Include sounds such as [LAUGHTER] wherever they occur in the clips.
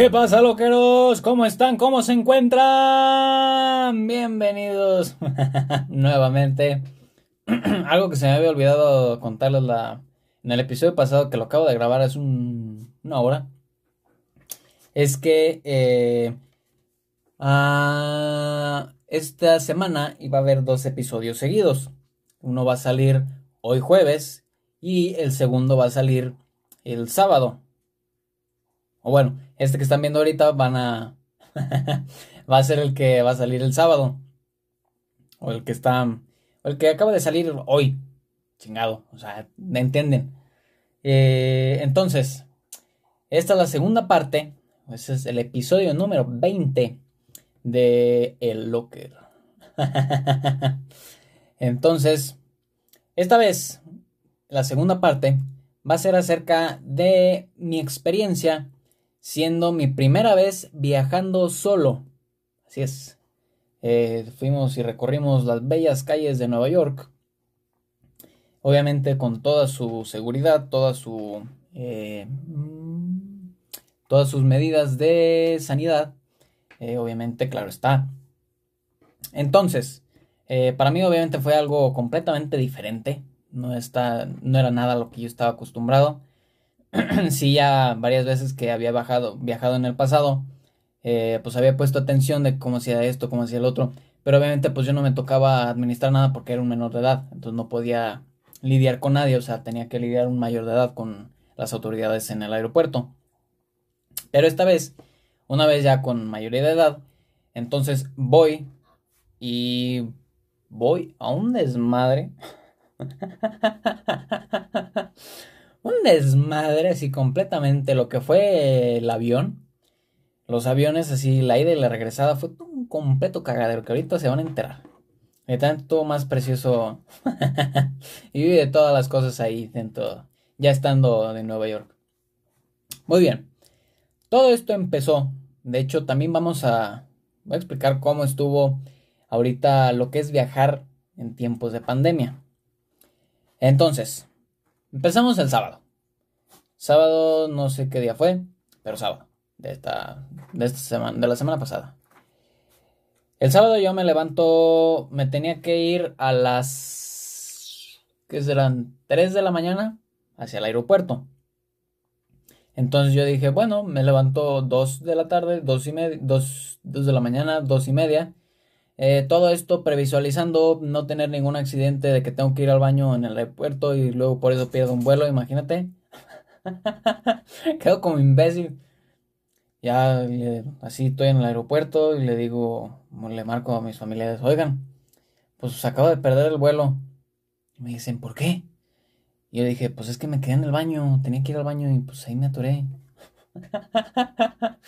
¿Qué pasa, loqueros? ¿Cómo están? ¿Cómo se encuentran? Bienvenidos [LAUGHS] nuevamente. [CLEARS THROAT] Algo que se me había olvidado contarles la, en el episodio pasado, que lo acabo de grabar hace una hora, es que eh, ah, esta semana iba a haber dos episodios seguidos. Uno va a salir hoy jueves y el segundo va a salir el sábado. O bueno, este que están viendo ahorita van a... [LAUGHS] va a ser el que va a salir el sábado. O el que está... O el que acaba de salir hoy. Chingado. O sea, ¿me entienden? Eh, entonces, esta es la segunda parte. Ese es el episodio número 20 de El Locker. [LAUGHS] entonces, esta vez, la segunda parte va a ser acerca de mi experiencia siendo mi primera vez viajando solo. Así es. Eh, fuimos y recorrimos las bellas calles de Nueva York. Obviamente con toda su seguridad, toda su, eh, todas sus medidas de sanidad. Eh, obviamente, claro está. Entonces, para mí obviamente fue algo completamente diferente. No, está, no era nada a lo que yo estaba acostumbrado. [CLEARS THROAT] sí ya varias veces que había bajado, viajado en el pasado, eh, pues había puesto atención de cómo hacía esto, cómo hacía el otro, pero obviamente pues yo no me tocaba administrar nada porque era un menor de edad, entonces no podía lidiar con nadie, o sea, tenía que lidiar un mayor de edad con las autoridades en el aeropuerto. Pero esta vez, una vez ya con mayoría de edad, entonces voy y voy a un desmadre. [LAUGHS] desmadre así completamente lo que fue el avión. Los aviones así, la ida y la regresada fue un completo cagadero que ahorita se van a enterar. De tanto más precioso [LAUGHS] y vive todas las cosas ahí dentro, ya estando de Nueva York. Muy bien, todo esto empezó. De hecho, también vamos a, voy a explicar cómo estuvo ahorita lo que es viajar en tiempos de pandemia. Entonces, Empezamos el sábado. Sábado, no sé qué día fue, pero sábado. De esta, de esta semana, de la semana pasada. El sábado yo me levanto, me tenía que ir a las, ¿qué serán? 3 de la mañana hacia el aeropuerto. Entonces yo dije, bueno, me levanto 2 de la tarde, 2 y media, 2, 2 de la mañana, 2 y media. Eh, todo esto previsualizando no tener ningún accidente de que tengo que ir al baño en el aeropuerto y luego por eso pierdo un vuelo, imagínate. [LAUGHS] Quedo como imbécil. Ya así estoy en el aeropuerto y le digo, le marco a mis familiares, oigan, pues acabo de perder el vuelo. Y me dicen, ¿por qué? Y yo dije, pues es que me quedé en el baño, tenía que ir al baño y pues ahí me atoré. [LAUGHS]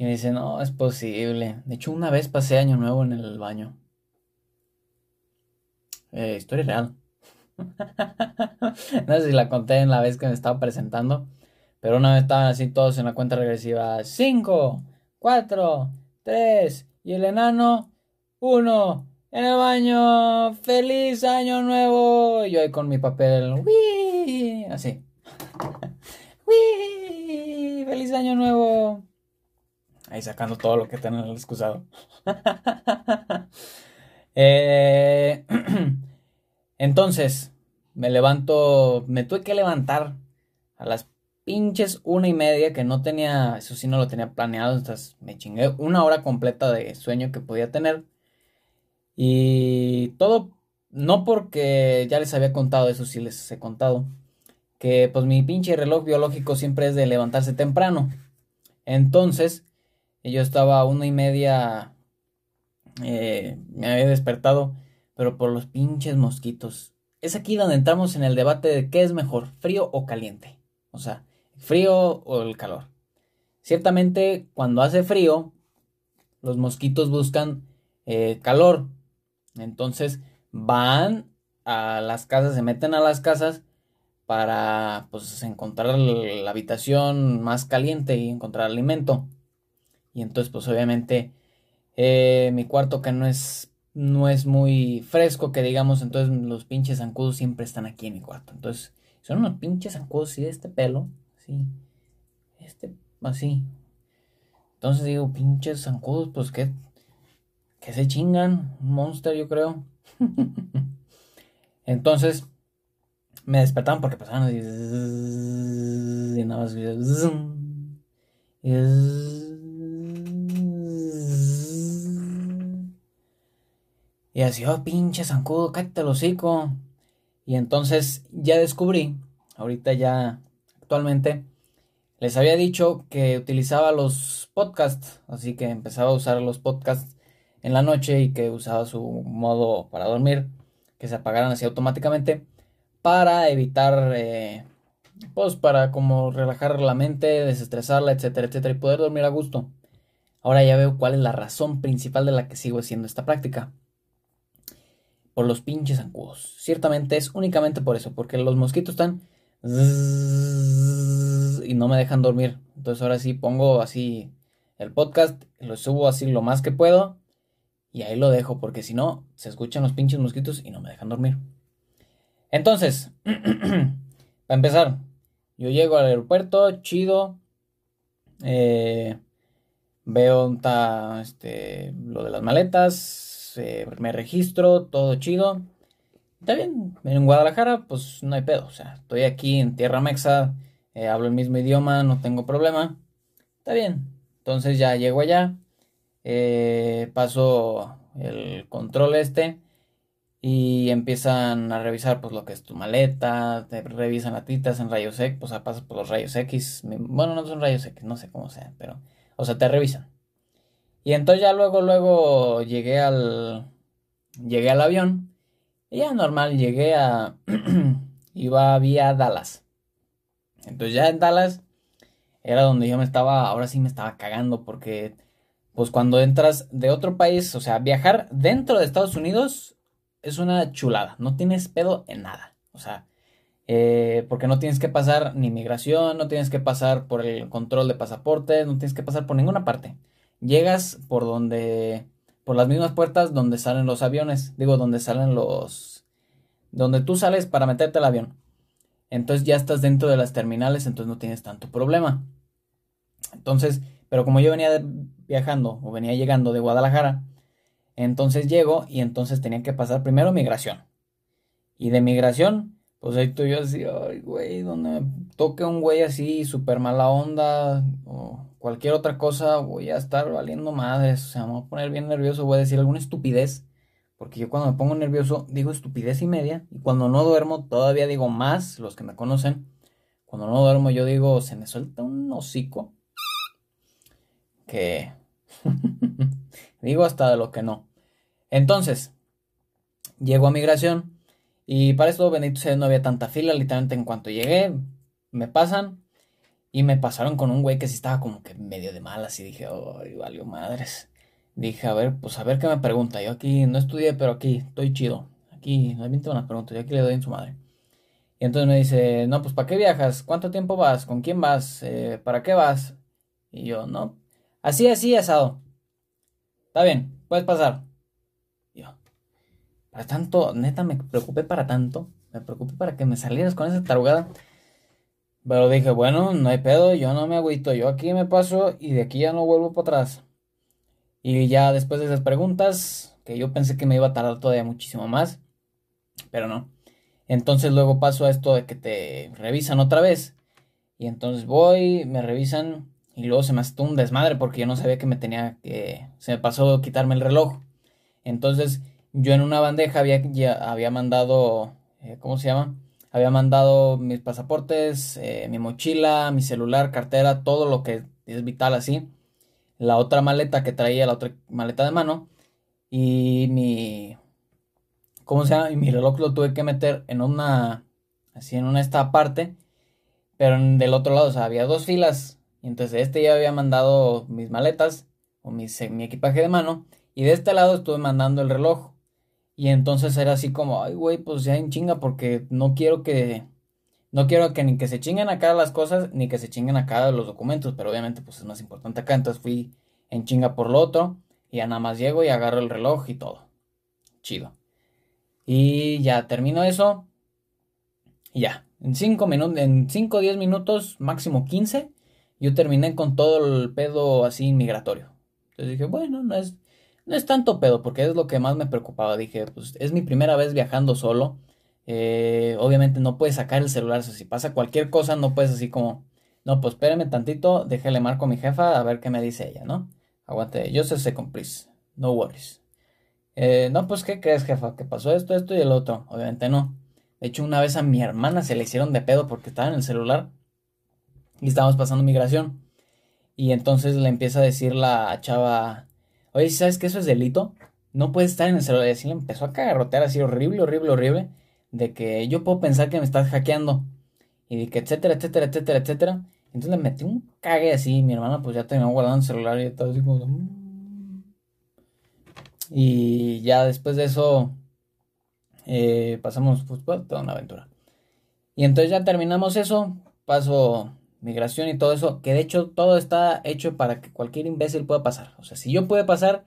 Y me dice, no, es posible. De hecho, una vez pasé año nuevo en el baño. Eh, historia real. [LAUGHS] no sé si la conté en la vez que me estaba presentando. Pero una vez estaban así todos en la cuenta regresiva. 5, 4, 3 y el enano 1 en el baño. ¡Feliz año nuevo! Y yo ahí con mi papel. ¡Wii! Así. [LAUGHS] ¡Wii! ¡Feliz año nuevo! Ahí sacando todo lo que tengo en el excusado. [LAUGHS] Eh, [CLEARS THROAT] entonces, me levanto, me tuve que levantar a las pinches una y media que no tenía, eso sí no lo tenía planeado, entonces me chingué una hora completa de sueño que podía tener. Y todo, no porque ya les había contado, eso sí les he contado, que pues mi pinche reloj biológico siempre es de levantarse temprano. Entonces, yo estaba a una y media, eh, me había despertado, pero por los pinches mosquitos. Es aquí donde entramos en el debate de qué es mejor, frío o caliente. O sea, frío o el calor. Ciertamente, cuando hace frío, los mosquitos buscan eh, calor. Entonces, van a las casas, se meten a las casas para pues encontrar la habitación más caliente y encontrar alimento. Y entonces, pues obviamente, eh, mi cuarto que no es, no es muy fresco, que digamos, entonces los pinches zancudos siempre están aquí en mi cuarto. Entonces, son unos pinches zancudos, y de este pelo, sí, este, así. Entonces digo, pinches zancudos, pues que, que se chingan. Un monster, yo creo. Entonces me despertaban porque pasaban así. Y nada más. Y así, oh, pinche zancudo, cállate el hocico. Y entonces ya descubrí, ahorita ya actualmente, les había dicho que utilizaba los podcasts, así que empezaba a usar los podcasts en la noche y que usaba su modo para dormir, que se apagaran así automáticamente, para evitar, eh, pues para como relajar la mente, desestresarla, etcétera, etcétera, y poder dormir a gusto. Ahora ya veo cuál es la razón principal de la que sigo haciendo esta práctica. Por los pinches zancudos. Ciertamente es únicamente por eso, porque los mosquitos están y no me dejan dormir. Entonces ahora sí pongo así el podcast, lo subo así lo más que puedo y ahí lo dejo porque si no se escuchan los pinches mosquitos y no me dejan dormir. Entonces, [CLEARS THROAT] para empezar, yo llego al aeropuerto, chido, eh, veo este, lo de las maletas, eh, me registro, todo chido. Está bien, en Guadalajara pues no hay pedo, o sea, estoy aquí en Tierra Mexa, eh, hablo el mismo idioma, no tengo problema, está bien. Entonces ya llego allá, eh, paso el control este y empiezan a revisar pues lo que es tu maleta, te revisan las titas en rayos X, pues pasas por los rayos X, bueno no son rayos X, no sé cómo sea, pero, o sea, te revisan. Y entonces ya luego, luego llegué al, llegué al avión y ya normal, llegué a... [CLEARS THROAT] iba vía Dallas. Entonces ya en Dallas era donde yo me estaba, ahora sí me estaba cagando porque pues cuando entras de otro país, o sea, viajar dentro de Estados Unidos es una chulada, no tienes pedo en nada, o sea, eh, porque no tienes que pasar ni migración, no tienes que pasar por el control de pasaporte, no tienes que pasar por ninguna parte. Llegas por donde por las mismas puertas donde salen los aviones, digo, donde salen los... donde tú sales para meterte al avión. Entonces ya estás dentro de las terminales, entonces no tienes tanto problema. Entonces, pero como yo venía viajando o venía llegando de Guadalajara, entonces llego y entonces tenía que pasar primero migración. Y de migración, pues ahí estoy yo así, ay, güey, donde toque un güey así, súper mala onda, o cualquier otra cosa, voy a estar valiendo madres, o sea, me voy a poner bien nervioso, voy a decir alguna estupidez, porque yo cuando me pongo nervioso digo estupidez y media, y cuando no duermo todavía digo más, los que me conocen, cuando no duermo yo digo, se me suelta un hocico, que [LAUGHS] digo hasta de lo que no. Entonces, llego a migración, y para esto, bendito sea, no había tanta fila, literalmente en cuanto llegué, me pasan, y me pasaron con un güey que sí estaba como que medio de malas y dije, ay, valió madres. Dije, a ver, pues a ver qué me pregunta. Yo aquí no estudié, pero aquí estoy chido. Aquí, no me una pregunta, yo aquí le doy en su madre. Y entonces me dice, no, pues ¿para qué viajas? ¿Cuánto tiempo vas? ¿Con quién vas? Eh, ¿Para qué vas? Y yo, no, así, así, asado. Está bien, puedes pasar. yo, para tanto, neta, me preocupé para tanto. Me preocupé para que me salieras con esa tarugada. Pero dije, bueno, no hay pedo, yo no me agüito, yo aquí me paso y de aquí ya no vuelvo para atrás. Y ya después de esas preguntas, que yo pensé que me iba a tardar todavía muchísimo más, pero no. Entonces luego paso a esto de que te revisan otra vez. Y entonces voy, me revisan y luego se me hace un desmadre porque yo no sabía que me tenía que... Se me pasó quitarme el reloj. Entonces yo en una bandeja había, ya había mandado... Eh, ¿Cómo se llama? Había mandado mis pasaportes, eh, mi mochila, mi celular, cartera, todo lo que es vital así. La otra maleta que traía, la otra maleta de mano. Y mi... ¿Cómo se llama? Y mi reloj lo tuve que meter en una... Así en una esta parte. Pero del otro lado, o sea, había dos filas. Y entonces este ya había mandado mis maletas o mi equipaje de mano. Y de este lado estuve mandando el reloj. Y entonces era así como, ay, güey, pues ya en chinga, porque no quiero que. No quiero que ni que se chinguen acá las cosas, ni que se chinguen acá los documentos, pero obviamente pues es más importante acá. Entonces fui en chinga por lo otro. Y ya nada más llego y agarro el reloj y todo. Chido. Y ya termino eso. Y ya. En 5 minutos, en 5 o 10 minutos, máximo 15, yo terminé con todo el pedo así migratorio. Entonces dije, bueno, no es, no es tanto pedo, porque es lo que más me preocupaba. Dije, pues es mi primera vez viajando solo. Eh, obviamente no puedes sacar el celular, si pasa cualquier cosa, no puedes así como, no, pues espérame tantito, déjale marco a mi jefa a ver qué me dice ella, ¿no? Aguante, yo sé se please, no worries. Eh, no, pues, ¿qué crees, jefa? Que pasó esto, esto y el otro. Obviamente no. De hecho, una vez a mi hermana se le hicieron de pedo porque estaba en el celular y estábamos pasando migración. Y entonces le empieza a decir la chava, oye, ¿sabes que eso es delito? No puedes estar en el celular. Y así le empezó a cagarrotear así horrible, horrible, horrible. De que yo puedo pensar que me estás hackeando. Y de que etcétera, etcétera, etcétera, etcétera. Entonces le metí un cague así. Mi hermana pues ya terminó guardando el celular y todo así como... Mm". Y ya después de eso eh, pasamos fútbol, toda una aventura. Y entonces ya terminamos eso. Paso migración y todo eso, que de hecho todo está hecho para que cualquier imbécil pueda pasar. O sea, si yo puedo pasar,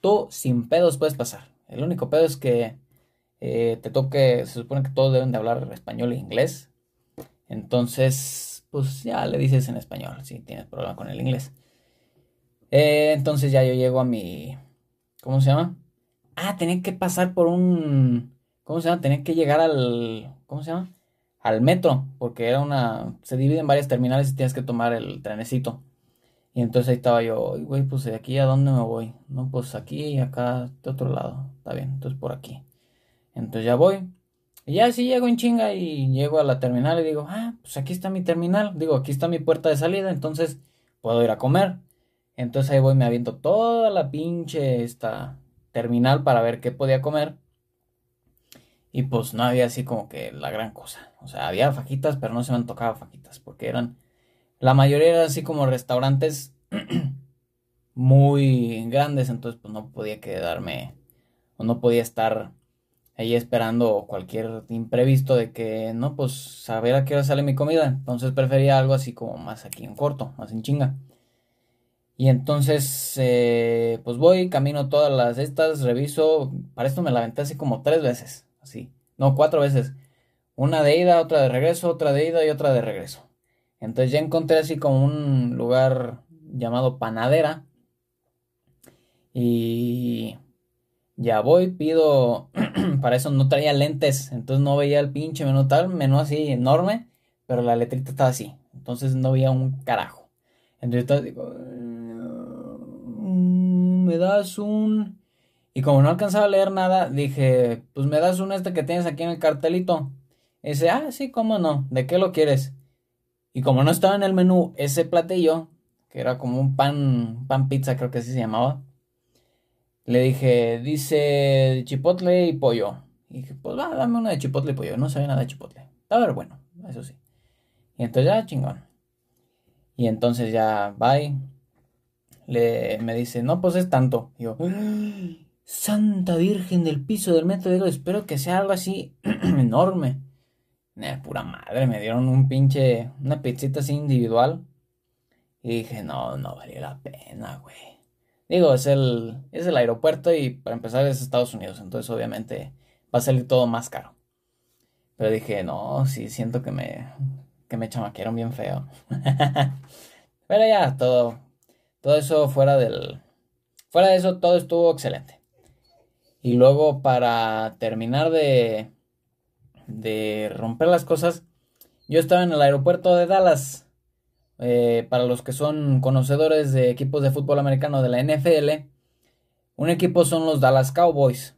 tú sin pedos puedes pasar. El único pedo es que eh, te toque, se supone que todos deben de hablar español e inglés. Entonces, pues ya le dices en español si tienes problema con el inglés. Eh, entonces ya yo llego a mi... ¿Cómo se llama? Ah, tenía que pasar por un... ¿Cómo se llama? Tenía que llegar al... ¿Cómo se llama? Al metro, porque era una, se divide en varias terminales y tienes que tomar el trenecito. Y entonces ahí estaba yo, güey, pues de aquí a dónde me voy. No, pues aquí y acá de otro lado. Está bien, entonces por aquí. Entonces ya voy. Y ya sí llego en chinga y llego a la terminal y digo, ah, pues aquí está mi terminal. Digo, aquí está mi puerta de salida, entonces puedo ir a comer. Entonces ahí voy, me aviento toda la pinche esta terminal para ver qué podía comer. Y pues no había así como que la gran cosa. O sea, había fajitas, pero no se me han tocado fajitas. Porque eran. La mayoría eran así como restaurantes [CLEARS THROAT] muy grandes. Entonces, pues no podía quedarme. O no podía estar ahí esperando cualquier imprevisto de que no, pues saber a qué hora sale mi comida. Entonces prefería algo así como más aquí en corto, más en chinga. Y entonces, eh, pues voy, camino todas las estas, reviso. Para esto me la aventé así como tres veces así. No, cuatro veces. Una de ida, otra de regreso, otra de ida y otra de regreso. Entonces ya encontré así como un lugar llamado Panadera. Y ya voy, pido. [CLEARS THROAT] para eso no traía lentes. Entonces no veía el pinche menú tal, menú así enorme. Pero la letrita estaba así. Entonces no veía un carajo. Entonces digo. Mm, me das un y como no alcanzaba a leer nada, dije, pues me das un este que tienes aquí en el cartelito. Y dice, ah, sí, cómo no, ¿de qué lo quieres? Y como no estaba en el menú ese platillo, que era como un pan, pan pizza, creo que así se llamaba, le dije, dice chipotle y pollo. Y dije, pues va, dame uno de chipotle y pollo. No sabía nada de chipotle. Estaba bueno, eso sí. Y entonces ya, chingón. Y entonces ya, bye. Le, me dice, no, pues es tanto. Y yo, Santa Virgen del piso del metro, digo, espero que sea algo así [CLEARS THROAT] enorme. Eh, pura madre, me dieron un pinche, una pizzita así individual. Y dije, no, no valió la pena, güey. Digo, es el, es el aeropuerto y para empezar es Estados Unidos, entonces obviamente va a salir todo más caro. Pero dije, no, sí, siento que me, que me chamaquearon bien feo. [LAUGHS] Pero ya, todo, todo eso fuera del, fuera de eso, todo estuvo excelente. Y luego para terminar de, de romper las cosas, yo estaba en el aeropuerto de Dallas. Eh, para los que son conocedores de equipos de fútbol americano de la NFL, un equipo son los Dallas Cowboys.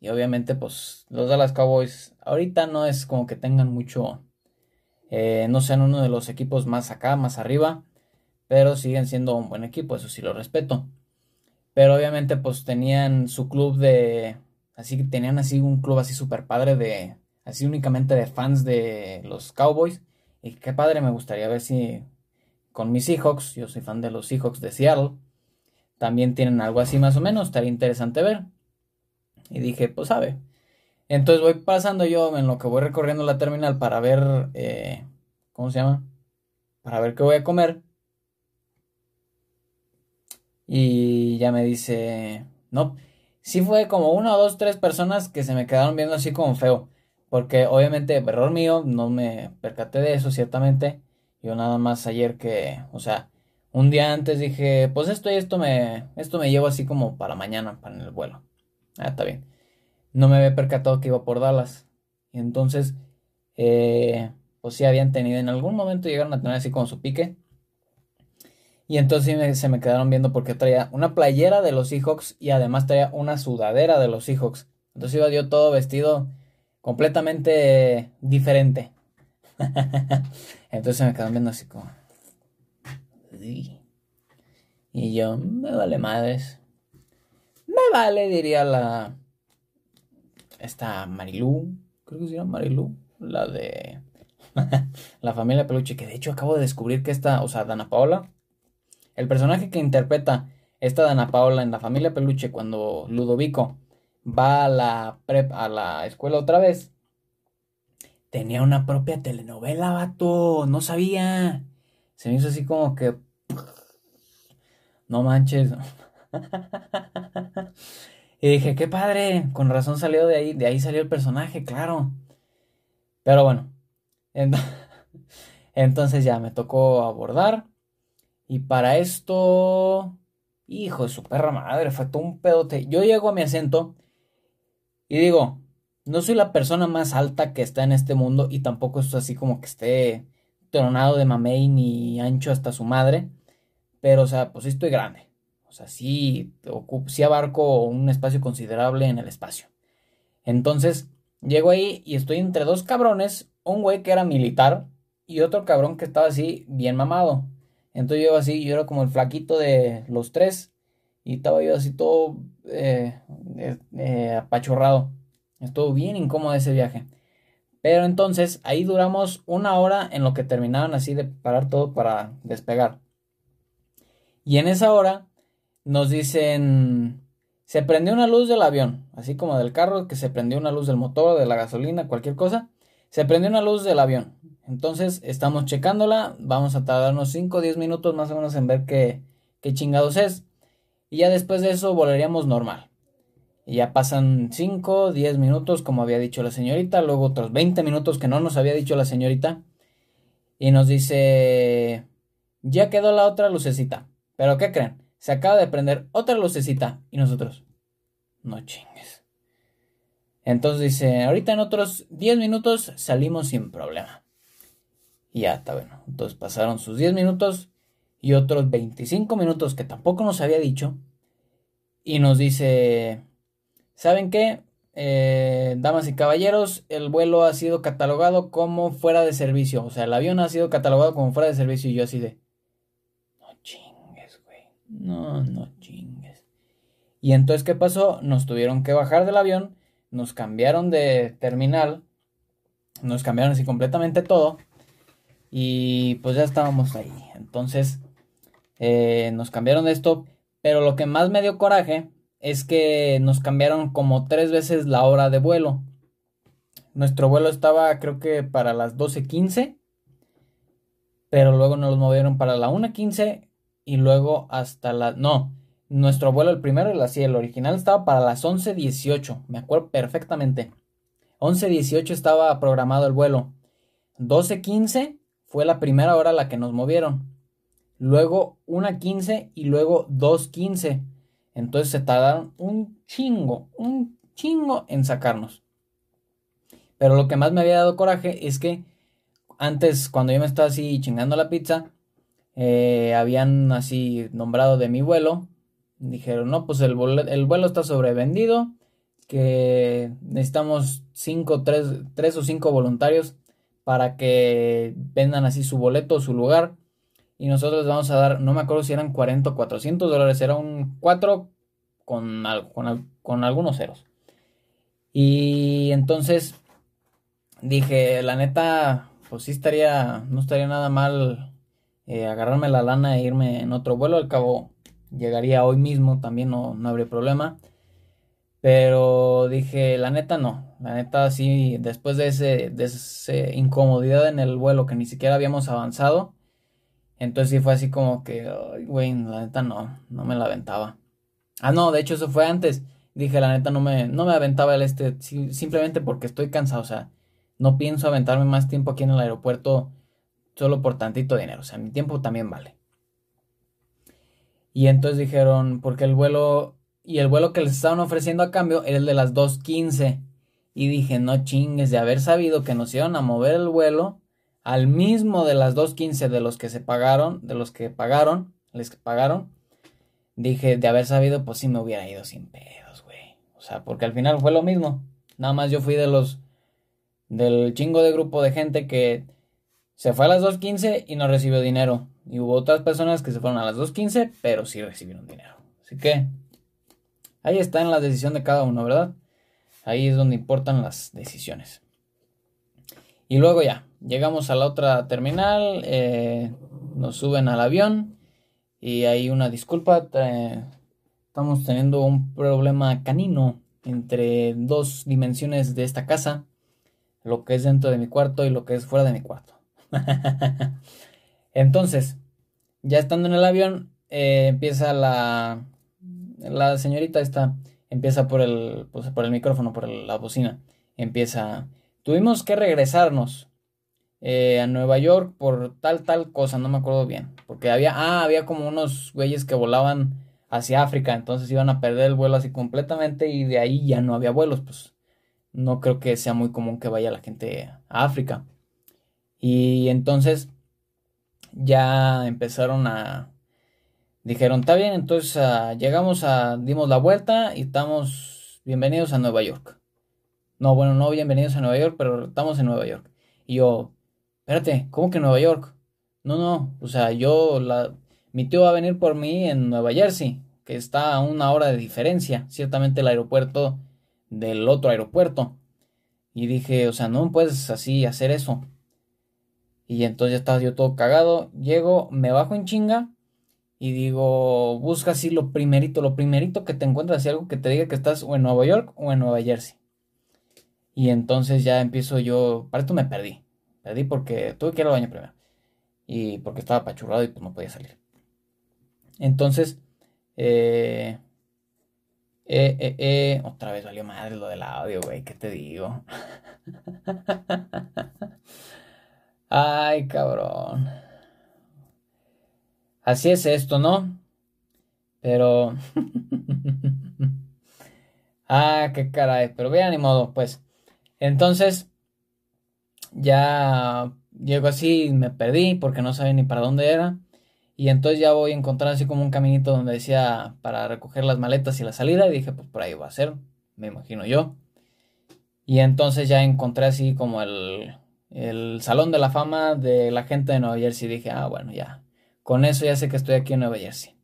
Y obviamente, pues los Dallas Cowboys ahorita no es como que tengan mucho, eh, no sean uno de los equipos más acá, más arriba, pero siguen siendo un buen equipo, eso sí lo respeto. Pero obviamente pues tenían su club de... Así que tenían así un club así súper padre de... Así únicamente de fans de los Cowboys. Y qué padre, me gustaría ver si con mis Seahawks, yo soy fan de los Seahawks de Seattle, también tienen algo así más o menos, estaría interesante ver. Y dije, pues sabe. Entonces voy pasando yo en lo que voy recorriendo la terminal para ver, eh, ¿cómo se llama? Para ver qué voy a comer. Y ya me dice, no, sí fue como una, dos, tres personas que se me quedaron viendo así como feo. Porque obviamente, error mío, no me percaté de eso, ciertamente. Yo nada más ayer que, o sea, un día antes dije, pues esto y esto me, esto me llevo así como para mañana, para el vuelo. Ah, está bien. No me había percatado que iba por Dallas. Y entonces, eh, pues sí habían tenido, en algún momento llegaron a tener así como su pique. Y entonces se me quedaron viendo porque traía una playera de los Seahawks y además traía una sudadera de los Seahawks. Entonces iba yo todo vestido completamente diferente. [LAUGHS] entonces me quedaron viendo así como... Y yo, me vale madres. Me vale, diría la... Esta Marilú. Creo que se llama Marilú. La de... [LAUGHS] la familia Peluche. Que de hecho acabo de descubrir que esta... O sea, Dana Paola el personaje que interpreta esta Dana Paola en la familia Peluche cuando Ludovico va a la prep, a la escuela otra vez, tenía una propia telenovela, vato. No sabía. Se me hizo así como que. No manches. [LAUGHS] y dije, qué padre. Con razón salió de ahí. De ahí salió el personaje, claro. Pero bueno. [LAUGHS] Entonces ya me tocó abordar. Y para esto, hijo de su perra madre, fue todo un pedote. Yo llego a mi acento y digo, no soy la persona más alta que está en este mundo y tampoco es así como que esté tronado de mamey ni ancho hasta su madre. Pero, o sea, pues sí estoy grande. O sea, sí, sí abarco un espacio considerable en el espacio. Entonces, llego ahí y estoy entre dos cabrones, un güey que era militar y otro cabrón que estaba así bien mamado. Entonces yo así, yo era como el flaquito de los tres y estaba yo así todo eh, eh, eh, apachorrado. Estuvo bien incómodo ese viaje. Pero entonces ahí duramos una hora en lo que terminaban así de parar todo para despegar. Y en esa hora nos dicen, se prendió una luz del avión, así como del carro, que se prendió una luz del motor, de la gasolina, cualquier cosa. Se prendió una luz del avión. Entonces estamos checándola, vamos a tardarnos 5 o 10 minutos más o menos en ver qué, chingados es. Y ya después de eso volaríamos normal. Y ya pasan 5, 10 minutos como había dicho la señorita, luego otros 20 minutos que no nos había dicho la señorita. Y nos dice, ya quedó la otra lucecita. Pero ¿qué creen? Se acaba de prender otra lucecita. Y nosotros, no chingues. Entonces dice, ahorita en otros 10 minutos salimos sin problema. Y ya está bueno. Entonces pasaron sus 10 minutos y otros 25 minutos que tampoco nos había dicho. Y nos dice, ¿saben qué? Eh, damas y caballeros, el vuelo ha sido catalogado como fuera de servicio. O sea, el avión ha sido catalogado como fuera de servicio. Y yo así de, no chingues, güey. No, no chingues. Y entonces, ¿qué pasó? Nos tuvieron que bajar del avión. Nos cambiaron de terminal. Nos cambiaron así completamente todo. Y pues ya estábamos ahí. Entonces eh, nos cambiaron de esto. Pero lo que más me dio coraje es que nos cambiaron como tres veces la hora de vuelo. Nuestro vuelo estaba creo que para las 12.15. Pero luego nos movieron para la 1.15. Y luego hasta la... No, nuestro vuelo, el primero, el, así, el original estaba para las 11.18. Me acuerdo perfectamente. 11.18 estaba programado el vuelo. 12.15 fue la primera hora la que nos movieron. Luego una 15 y luego dos 15. Entonces se tardaron un chingo, un chingo en sacarnos. Pero lo que más me había dado coraje es que antes, cuando yo me estaba así chingando la pizza, eh, habían así nombrado de mi vuelo. Dijeron, no, pues el, el vuelo está sobrevendido, que necesitamos 5, 3 o 5 voluntarios para que vendan así su boleto, su lugar. Y nosotros vamos a dar, no me acuerdo si eran 40 o 400 dólares, era un 4 con, con, con algunos ceros. Y entonces dije, la neta, pues sí estaría, no estaría nada mal eh, agarrarme la lana e irme en otro vuelo. Al cabo, llegaría hoy mismo, también no, no habría problema. Pero dije, la neta no. La neta sí, después de ese, de esa incomodidad en el vuelo que ni siquiera habíamos avanzado. Entonces sí fue así como que, güey, la neta no, no me la aventaba. Ah, no, de hecho eso fue antes. Dije, la neta no me, no me aventaba el este, simplemente porque estoy cansado. O sea, no pienso aventarme más tiempo aquí en el aeropuerto solo por tantito dinero, o sea, mi tiempo también vale. Y entonces dijeron, porque el vuelo, y el vuelo que les estaban ofreciendo a cambio era el de las 2.15. Y dije, no chingues, de haber sabido que nos iban a mover el vuelo al mismo de las 2.15 de los que se pagaron, de los que pagaron, les que pagaron, dije, de haber sabido, pues sí me hubiera ido sin pedos, güey. O sea, porque al final fue lo mismo. Nada más yo fui de los, del chingo de grupo de gente que se fue a las 2.15 y no recibió dinero. Y hubo otras personas que se fueron a las 2.15, pero sí recibieron dinero. Así que ahí está en la decisión de cada uno, ¿verdad? Ahí es donde importan las decisiones. Y luego ya, llegamos a la otra terminal, eh, nos suben al avión y hay una disculpa, estamos teniendo un problema canino entre dos dimensiones de esta casa, lo que es dentro de mi cuarto y lo que es fuera de mi cuarto. [LAUGHS] Entonces, ya estando en el avión, eh, empieza la, la señorita esta, empieza por el, pues, por el micrófono, por la bocina, empieza, tuvimos que regresarnos eh, a Nueva York por tal, tal cosa, no me acuerdo bien. Porque había, ah, había como unos güeyes que volaban hacia África, entonces iban a perder el vuelo así completamente y de ahí ya no había vuelos, pues no creo que sea muy común que vaya la gente a África. Y entonces ya empezaron a... Dijeron, está bien, entonces ah, llegamos a, dimos la vuelta y estamos bienvenidos a Nueva York. No, bueno, no bienvenidos a Nueva York, pero estamos en Nueva York. Y yo, espérate, ¿cómo que Nueva York? No, no, o sea, yo, la, mi tío va a venir por mí en Nueva Jersey, que está a una hora de diferencia, ciertamente el aeropuerto del otro aeropuerto. Y dije, o sea, no puedes así hacer eso. Y entonces ya estaba yo todo cagado, llego, me bajo en chinga y digo, busca así lo primerito, lo primerito que te encuentras, así algo que te diga que estás o en Nueva York o en Nueva Jersey. Y entonces ya empiezo yo, para esto me perdí. Perdí porque tuve que ir al baño primero. Y porque estaba apachurrado y pues no podía salir. Entonces, eh, eh, eh, eh, otra vez valió madre lo del audio, güey, ¿qué te digo? [LAUGHS] Ay, cabrón. Así es esto, ¿no? Pero... [LAUGHS] ah, qué caray, pero vean, ni modo, pues. Entonces, ya llego así, me perdí porque no sabía ni para dónde era. Y entonces ya voy a encontrar así como un caminito donde decía para recoger las maletas y la salida. Y dije, pues por ahí va a ser, me imagino yo. Y entonces ya encontré así como el, el salón de la fama de la gente de Nueva Jersey. Y dije, ah, bueno, ya. Con eso ya sé que estoy aquí en Nueva Jersey.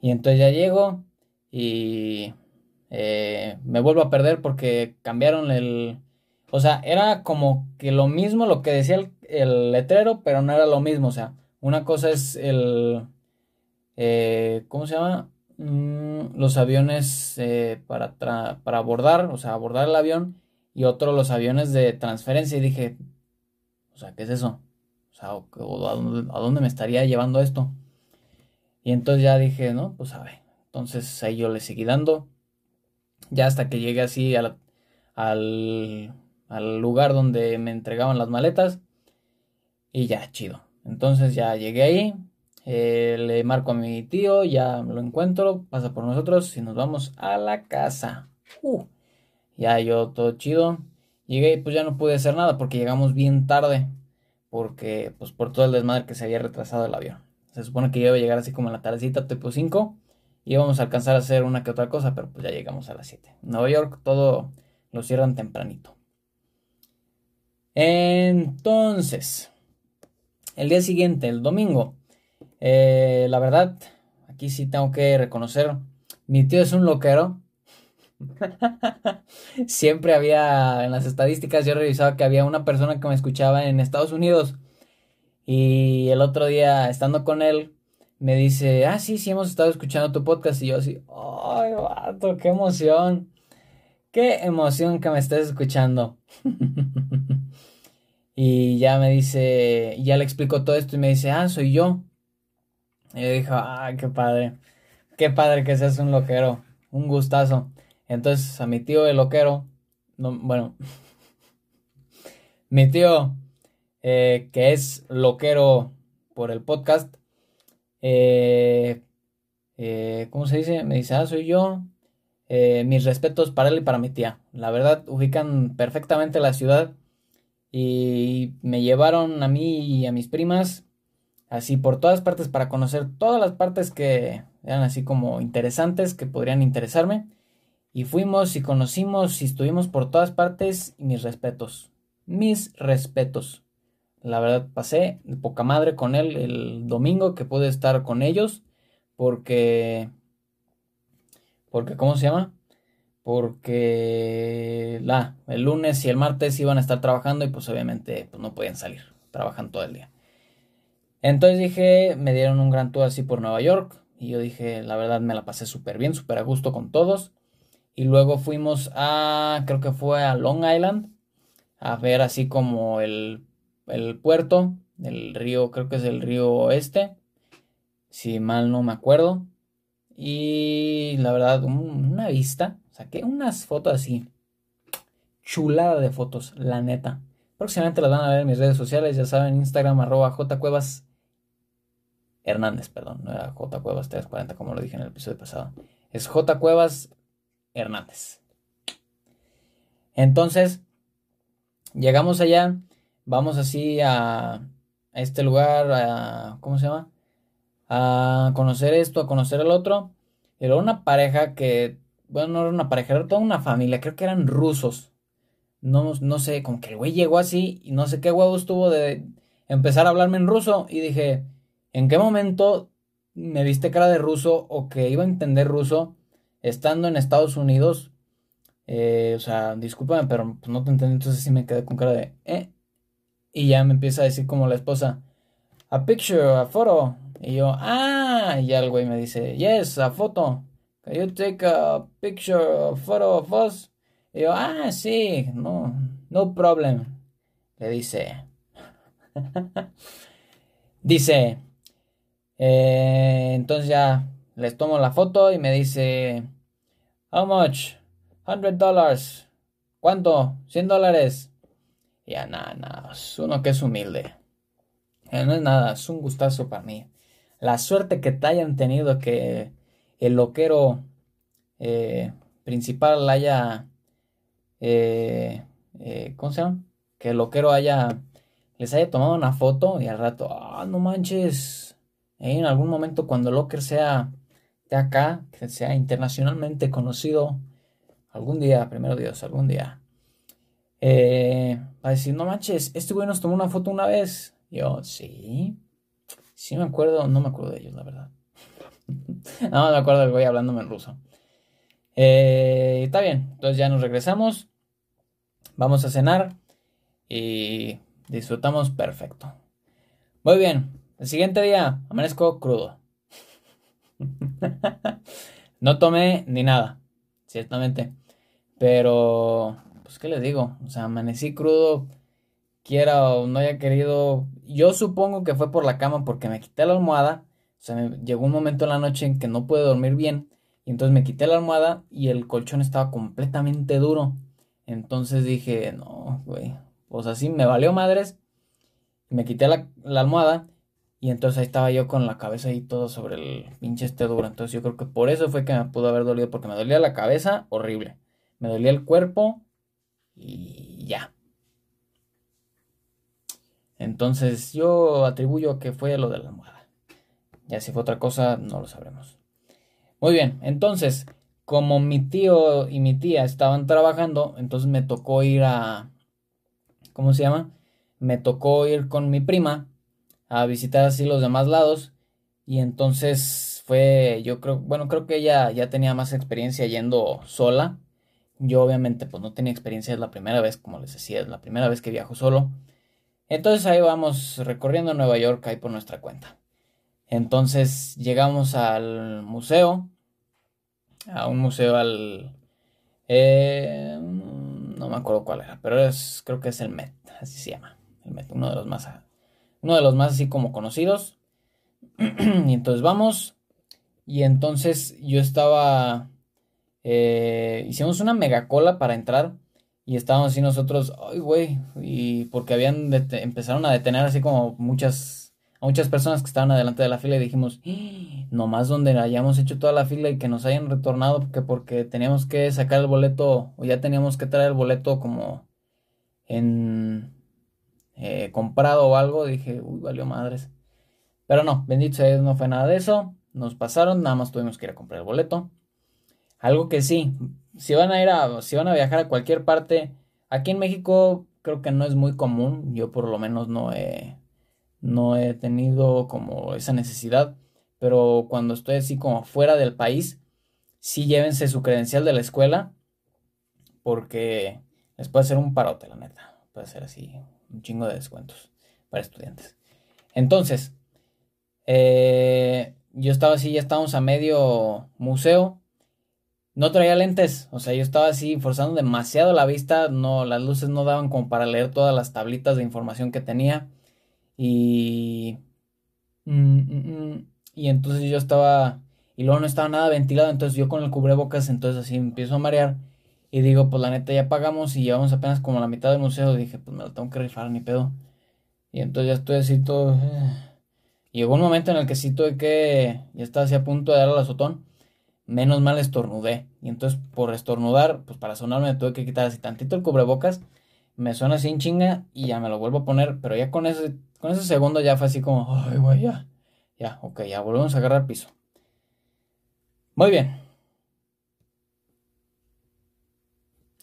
Y entonces ya llego y eh, me vuelvo a perder porque cambiaron el, o sea, era como que lo mismo lo que decía el, letrero, pero no era lo mismo. O sea, una cosa es el... Eh, ¿Cómo se llama? Mm, los aviones eh, para, para abordar, o sea, abordar el avión. Y otro los aviones de transferencia. Y dije, o sea, ¿qué es eso? O sea, ¿a dónde, me estaría llevando esto? Y entonces ya dije, no, pues a ver. Entonces ahí yo le seguí dando. Ya hasta que llegué así al, al al lugar donde me entregaban las maletas y ya, chido. Entonces ya llegué ahí, eh, le marco a mi tío, ya lo encuentro, pasa por nosotros y nos vamos a la casa. Uh, ya yo todo chido. Llegué y pues ya no pude hacer nada porque llegamos bien tarde. Porque pues por todo el desmadre que se había retrasado el avión. Se supone que iba a llegar así como en la tardecita tipo 5. Y íbamos a alcanzar a hacer una que otra cosa, pero pues ya llegamos a las 7. Nueva York todo lo cierran tempranito. Entonces, el día siguiente, el domingo, eh, la verdad, aquí sí tengo que reconocer, mi tío es un loquero. [LAUGHS] Siempre había, en las estadísticas yo revisaba que había una persona que me escuchaba en Estados Unidos. Y el otro día, estando con él, me dice, ah, sí, sí, hemos estado escuchando tu podcast. Y yo así, ay, vato, qué emoción. Qué emoción que me estés escuchando. [LAUGHS] y ya me dice, ya le explico todo esto y me dice, ah, soy yo. Y yo dije, ah, qué padre. Qué padre que seas un loquero. Un gustazo. Entonces a mi tío el loquero, no, bueno, [LAUGHS] mi tío eh, que es loquero por el podcast. Eh, eh, ¿Cómo se dice? Me dice, ah, soy yo. mis respetos para él y para mi tía. La verdad, ubican perfectamente la ciudad y me llevaron a mí y a mis primas así por todas partes para conocer todas las partes que eran así como interesantes, que podrían interesarme. Y fuimos y conocimos y estuvimos por todas partes y mis respetos. Mis respetos. La verdad pasé de poca madre con él el domingo que pude estar con ellos porque... Porque, ¿cómo se llama? Porque la, el lunes y el martes iban a estar trabajando y pues obviamente pues, no podían salir. Trabajan todo el día. Entonces dije, me dieron un gran tour así por Nueva York. Y yo dije, la verdad me la pasé súper bien, súper a gusto con todos. Y luego fuimos a, creo que fue a Long Island, a ver así como el, el puerto, el río, creo que es el río oeste, si mal no me acuerdo. Y la verdad, una vista, saqué unas fotos así, chulada de fotos, la neta. Próximamente las van a ver en mis redes sociales, ya saben, Instagram arroba jcuevas Hernández, perdón, no era J Cuevas 340 como lo dije en el episodio pasado. Es J Cuevas Hernández. Entonces, llegamos allá, vamos así a, este lugar, a, ¿cómo se llama? A conocer esto, a conocer el otro. Era una pareja que, bueno, no era una pareja, era toda una familia, creo que eran rusos. No, no sé, como que el güey llegó así y no sé qué huevos tuvo de empezar a hablarme en ruso y dije, ¿En qué momento me viste cara de ruso o que iba a entender ruso estando en Estados Unidos? Eh, o sea, discúlpame, pero pues, no te entendí, entonces sí me quedé con cara de, ¿eh? Y ya me empieza a decir como la esposa, a picture, a photo. Y yo, ah, y el güey me dice, yes, a foto. Can you take a picture, a photo of us? Y yo, ah, sí, no, no problem. Le dice, [LAUGHS] dice, eh, entonces ya les tomo la foto y me dice, how much? 100 dollars. ¿Cuánto? 100 dólares. Ya, nada, nada, es uno que es humilde. Eh, no es nada, es un gustazo para mí. La suerte que te hayan tenido que el loquero eh, principal haya, ¿cómo se llama? Que el loquero haya, les haya tomado una foto y al rato, ah, no manches, en algún momento cuando Locker sea acá, que sea internacionalmente conocido, algún día, primero Dios, algún día, eh, va a decir, no manches, este güey nos tomó una foto una vez. Yo, sí, sí me acuerdo, no me acuerdo de ellos, la verdad. [LAUGHS] no me acuerdo del güey hablándome en ruso. Eh, está bien, entonces ya nos regresamos, vamos a cenar y disfrutamos perfecto. Muy bien, el siguiente día amanezco crudo. [LAUGHS] no tomé ni nada, ciertamente. Pero, pues, ¿qué les digo? O sea, amanecí crudo, quiera o no haya querido. Yo supongo que fue por la cama porque me quité la almohada. O sea, me llegó un momento en la noche en que no pude dormir bien. Y entonces me quité la almohada y el colchón estaba completamente duro. Entonces dije, no, güey. Pues así me valió madres. Me quité la, la almohada y entonces ahí estaba yo con la cabeza ahí todo sobre el pinche este duro. Entonces yo creo que por eso fue que me pudo haber dolido. Porque me dolía la cabeza, horrible. Me dolía el cuerpo y ya. Entonces yo atribuyo que fue lo de la almohada. Ya si fue otra cosa, no lo sabremos. Muy bien, entonces, como mi tío y mi tía estaban trabajando, entonces me tocó ir a... ¿Cómo se llama? Me tocó ir con mi prima a visitar así los demás lados. Y entonces fue, yo creo, bueno, creo que ella ya tenía más experiencia yendo sola. Yo obviamente pues no tenía experiencia, es la primera vez, como les decía, es la primera vez que viajo solo. Entonces ahí vamos recorriendo Nueva York ahí por nuestra cuenta. Entonces llegamos al museo, a un museo al... Eh, no me acuerdo cuál era, pero es, creo que es el Met, así se llama, el Met, uno de los más uno de los más así como conocidos. [CLEARS THROAT] y entonces vamos. Y entonces yo estaba... Eh, hicimos una mega cola para entrar. Y estábamos así nosotros, ay, güey, y porque habían, empezaron a detener así como muchas, a muchas personas que estaban adelante de la fila y dijimos, ¡Ah! nomás donde hayamos hecho toda la fila y que nos hayan retornado, que porque teníamos que sacar el boleto, o ya teníamos que traer el boleto como en eh, comprado o algo, dije, uy, valió madres. Pero no, bendito sea Dios, no fue nada de eso. Nos pasaron, nada más tuvimos que ir a comprar el boleto. Algo que sí, si van a ir a, si van a viajar a cualquier parte, aquí en México creo que no es muy común. Yo por lo menos no he, no he tenido como esa necesidad. Pero cuando estoy así como fuera del país, sí llévense su credencial de la escuela. Porque les puede ser un parote, la neta. Puede ser así, un chingo de descuentos para estudiantes. Entonces, eh, yo estaba así, ya estábamos a medio museo. No traía lentes, o sea, yo estaba así forzando demasiado la vista, no, las luces no daban como para leer todas las tablitas de información que tenía. Y... Mm, mm, mm, y entonces yo estaba... Y luego no estaba nada ventilado, entonces yo con el cubrebocas, entonces así empiezo a marear. Y digo, pues la neta ya pagamos y llevamos apenas como la mitad del museo. Dije, pues me lo tengo que rifar, ni pedo. Y entonces ya estoy así todo... Eh, llegó un momento en el que sí tuve que, ya estaba así a punto de dar al azotón, menos mal estornudé. Y entonces por estornudar, pues para sonarme tuve que quitar así tantito el cubrebocas, me suena así en chinga y ya me lo vuelvo a poner, pero ya con ese, con ese segundo ya fue así como, ay, güey, ya, ya, ok, ya volvemos a agarrar piso. Muy bien.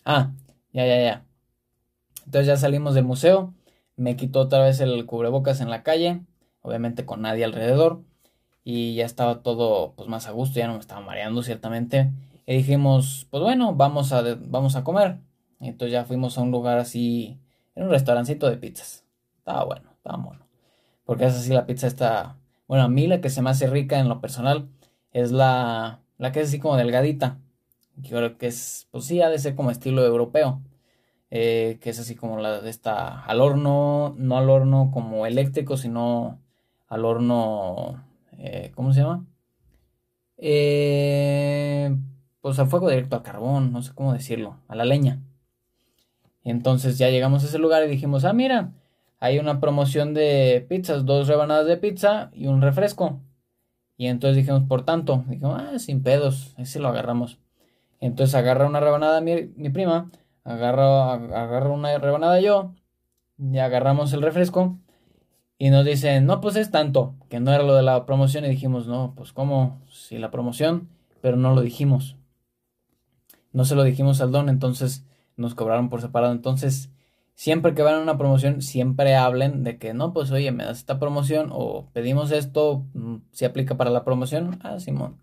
Ah, ya, ya, ya. Entonces ya salimos del museo, me quitó otra vez el cubrebocas en la calle, obviamente con nadie alrededor y ya estaba todo pues más a gusto, ya no me estaba mareando ciertamente. Y dijimos, pues bueno, vamos a, vamos a comer. entonces ya fuimos a un lugar así, en un restaurancito de pizzas. Estaba bueno, estaba bueno. Porque es así la pizza está, bueno, a mí la que se me hace rica en lo personal es la, la que es así como delgadita. Yo creo que es, pues sí, ha de ser como estilo europeo. Eh, que es así como la de esta al horno, no al horno como eléctrico, sino al horno, eh, ¿cómo se llama? Eh, pues a fuego directo al carbón, no sé cómo decirlo, a la leña. Entonces ya llegamos a ese lugar y dijimos, ah, mira, hay una promoción de pizzas, dos rebanadas de pizza y un refresco. Y entonces dijimos, por tanto, dijimos, ah, sin pedos, ese lo agarramos. Entonces agarra una rebanada mi, mi prima, agarra, agarra una rebanada yo, y agarramos el refresco y nos dicen, no, pues es tanto, que no era lo de la promoción y dijimos, no, pues cómo, si la promoción, pero no lo dijimos. No se lo dijimos al don, entonces nos cobraron por separado. Entonces, siempre que van a una promoción, siempre hablen de que no, pues oye, me das esta promoción o pedimos esto, mm, si aplica para la promoción. Ah, Simón.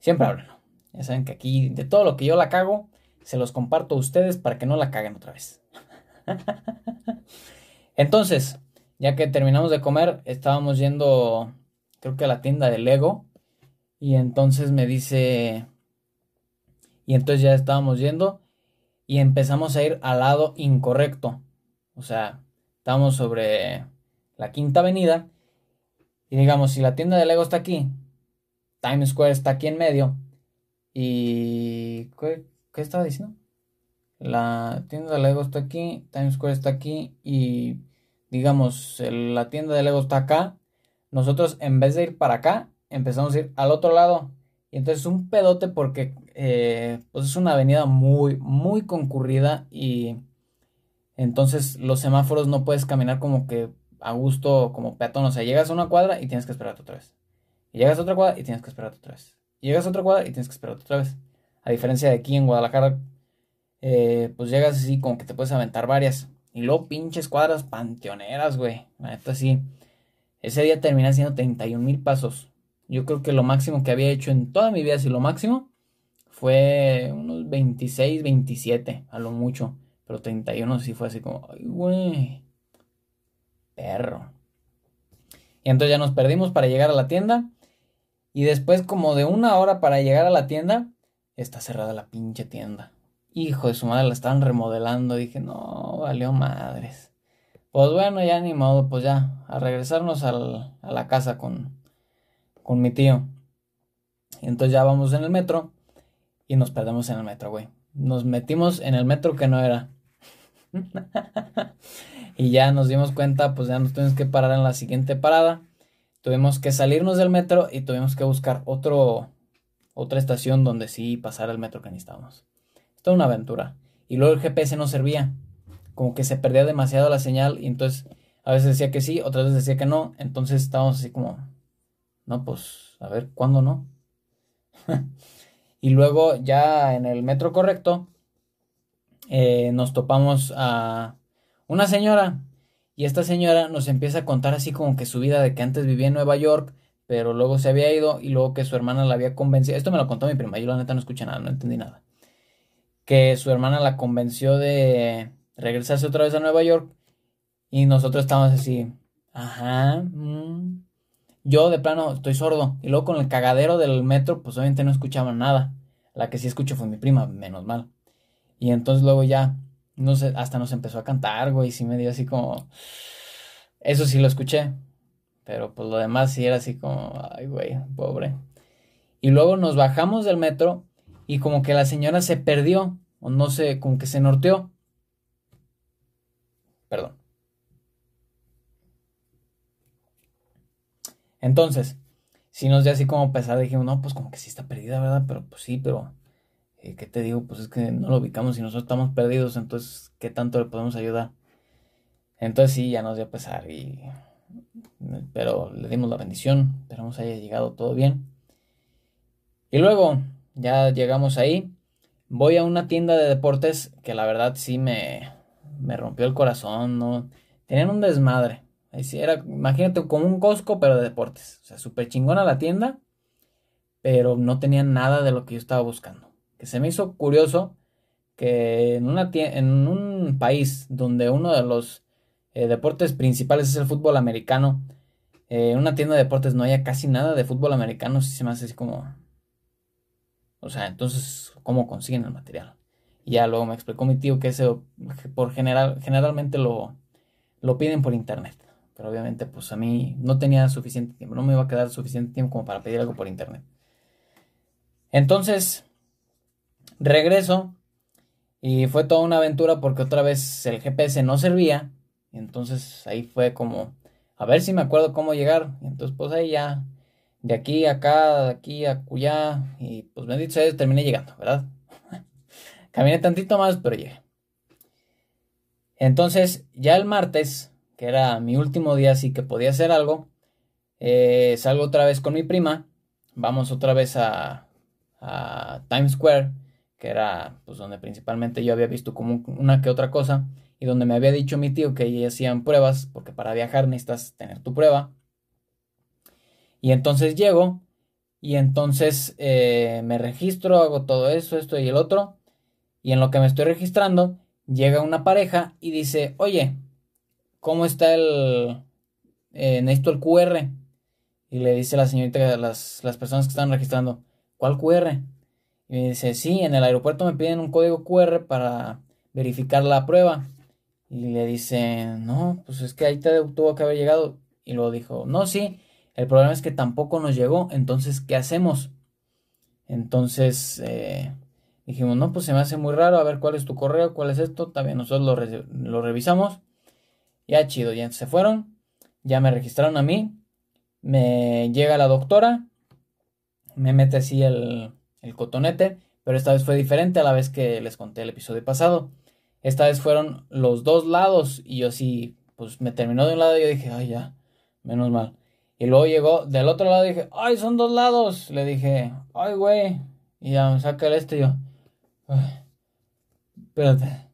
Siempre hablen. Ya saben que aquí, de todo lo que yo la cago, se los comparto a ustedes para que no la caguen otra vez. [LAUGHS] Entonces, ya que terminamos de comer, estábamos yendo, creo que a la tienda de Lego. Y entonces me dice, y entonces ya estábamos yendo y empezamos a ir al lado incorrecto. O sea, estábamos sobre la quinta avenida. Y digamos, si la tienda de Lego está aquí, Times Square está aquí en medio. Y... ¿Qué, qué estaba diciendo? La tienda de Lego está aquí, Times Square está aquí y digamos, la tienda de Lego está acá, nosotros en vez de ir para acá, empezamos a ir al otro lado. Y entonces es un pedote porque eh, pues es una avenida muy, muy concurrida y entonces los semáforos no puedes caminar como que a gusto como peatón. O sea, llegas a una cuadra y tienes que esperarte otra vez. Y llegas a otra cuadra y tienes que esperarte otra vez. Llegas a otra cuadra y tienes que esperarte otra vez. A diferencia de aquí en Guadalajara, eh, pues llegas así como que te puedes aventar varias. Y luego pinches cuadras panteoneras, güey. La neta sí. Ese día terminé haciendo 31 mil pasos. Yo creo que lo máximo que había hecho en toda mi vida, si lo máximo, fue unos 26, 27, a lo mucho. Pero 31 sí fue así como, ay, güey. Perro. Y entonces ya nos perdimos para llegar a la tienda. Y después, como de una hora para llegar a la tienda, está cerrada la pinche tienda. Hijo de su madre, la estaban remodelando. Dije, no, valió madres. Pues bueno, ya ni modo, pues ya, a regresarnos a la casa con, con mi tío. Entonces ya vamos en el metro y nos perdemos en el metro, güey. Nos metimos en el metro que no era. [LAUGHS] y ya nos dimos cuenta, pues ya nos tuvimos que parar en la siguiente parada. Tuvimos que salirnos del metro y tuvimos que buscar otro, otra estación donde sí pasara el metro que necesitábamos. Esto es una aventura. Y luego el GPS no servía. Como que se perdía demasiado la señal y entonces a veces decía que sí, otras veces decía que no. Entonces estábamos así como, no, pues a ver, ¿cuándo no? [LAUGHS] y luego ya en el metro correcto eh, nos topamos a una señora y esta señora nos empieza a contar así como que su vida de que antes vivía en Nueva York, pero luego se había ido y luego que su hermana la había convencido. Esto me lo contó mi prima, yo la neta no escuché nada, no entendí nada. Que su hermana la convenció de regresarse otra vez a Nueva York y nosotros estábamos así, ajá, mm". yo de plano estoy sordo y luego con el cagadero del metro pues obviamente no escuchaba nada. La que sí escucho fue mi prima, menos mal. Y entonces luego ya, no sé, hasta nos empezó a cantar, güey, y sí me dio así como... Eso sí lo escuché, pero pues lo demás sí era así como, ay, güey, pobre. Y luego nos bajamos del metro y como que la señora se perdió, o no sé, como que se norteó. Perdón. Entonces, si nos dio así como pesar, dijimos, no, pues como que sí está perdida, ¿verdad? Pero pues sí, pero eh, ¿qué te digo? Pues es que no lo ubicamos y nosotros estamos perdidos, entonces, ¿qué tanto le podemos ayudar? Entonces sí, ya nos dio pesar y... Pero le dimos la bendición, esperamos haya llegado todo bien. Y luego, ya llegamos ahí. Voy a una tienda de deportes que la verdad sí me, me rompió el corazón, ¿no? Tenían un desmadre. Era, imagínate, como un Costco, pero de deportes. O sea, súper chingona la tienda, pero no tenían nada de lo que yo estaba buscando que se me hizo curioso que en, un país donde uno de los eh, deportes principales es el fútbol americano, eh, en una tienda de deportes no haya casi nada de fútbol americano, sí se me hace así como... O sea, entonces, ¿cómo consiguen el material? Y ya luego me explicó mi tío que ese por general, generalmente lo, lo piden por internet. Pero obviamente, pues a mí no tenía suficiente tiempo, no me iba a quedar suficiente tiempo como para pedir algo por internet. Entonces, Regreso y fue toda una aventura porque otra vez el GPS no servía. Entonces ahí fue como, a ver si me acuerdo cómo llegar. Entonces pues ahí ya, de aquí a acá, de aquí a cuya. Y pues bendito sea terminé llegando, ¿verdad? [LAUGHS] Caminé tantito más, pero llegué. Entonces ya el martes, que era mi último día, así que podía hacer algo, eh, salgo otra vez con mi prima. Vamos otra vez a, a Times Square que era pues donde principalmente yo había visto como una que otra cosa y donde me había dicho mi tío que ahí hacían pruebas porque para viajar necesitas tener tu prueba y entonces llego y entonces eh, me registro hago todo eso esto y el otro y en lo que me estoy registrando llega una pareja y dice oye cómo está el eh, necesito el QR y le dice la señorita las, las personas que están registrando ¿cuál QR? Y me dice, sí, en el aeropuerto me piden un código QR para verificar la prueba. Y le dice, no, pues es que ahí te tuvo que haber llegado. Y luego dijo, no, sí, el problema es que tampoco nos llegó, entonces, ¿qué hacemos? Entonces, eh, dijimos, no, pues se me hace muy raro, a ver cuál es tu correo, cuál es esto. También nosotros lo, lo revisamos. Ya chido, ya se fueron, ya me registraron a mí. Me llega la doctora, me mete así el, el cotonete, pero esta vez fue diferente a la vez que les conté el episodio pasado. Esta vez fueron los dos lados y yo sí, pues me terminó de un lado y yo dije, ay ya, menos mal. Y luego llegó del otro lado y dije, ay, son dos lados. Le dije, ay, güey. Y ya me saca el este y yo, espérate,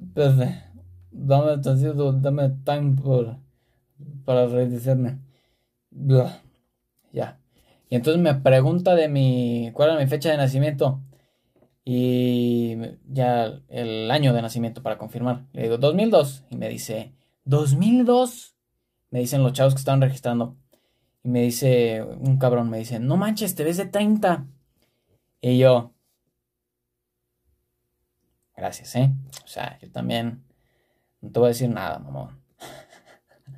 espérate, dame dame time para redirigirme. Ya. Y entonces me pregunta de mi, cuál era mi fecha de nacimiento y ya el año de nacimiento para confirmar. Le digo 2002 y me dice, ¿2002? Me dicen los chavos que estaban registrando. Y me dice un cabrón, me dice, no manches, te ves de 30. Y yo, gracias, ¿eh? O sea, yo también no te voy a decir nada, mamón.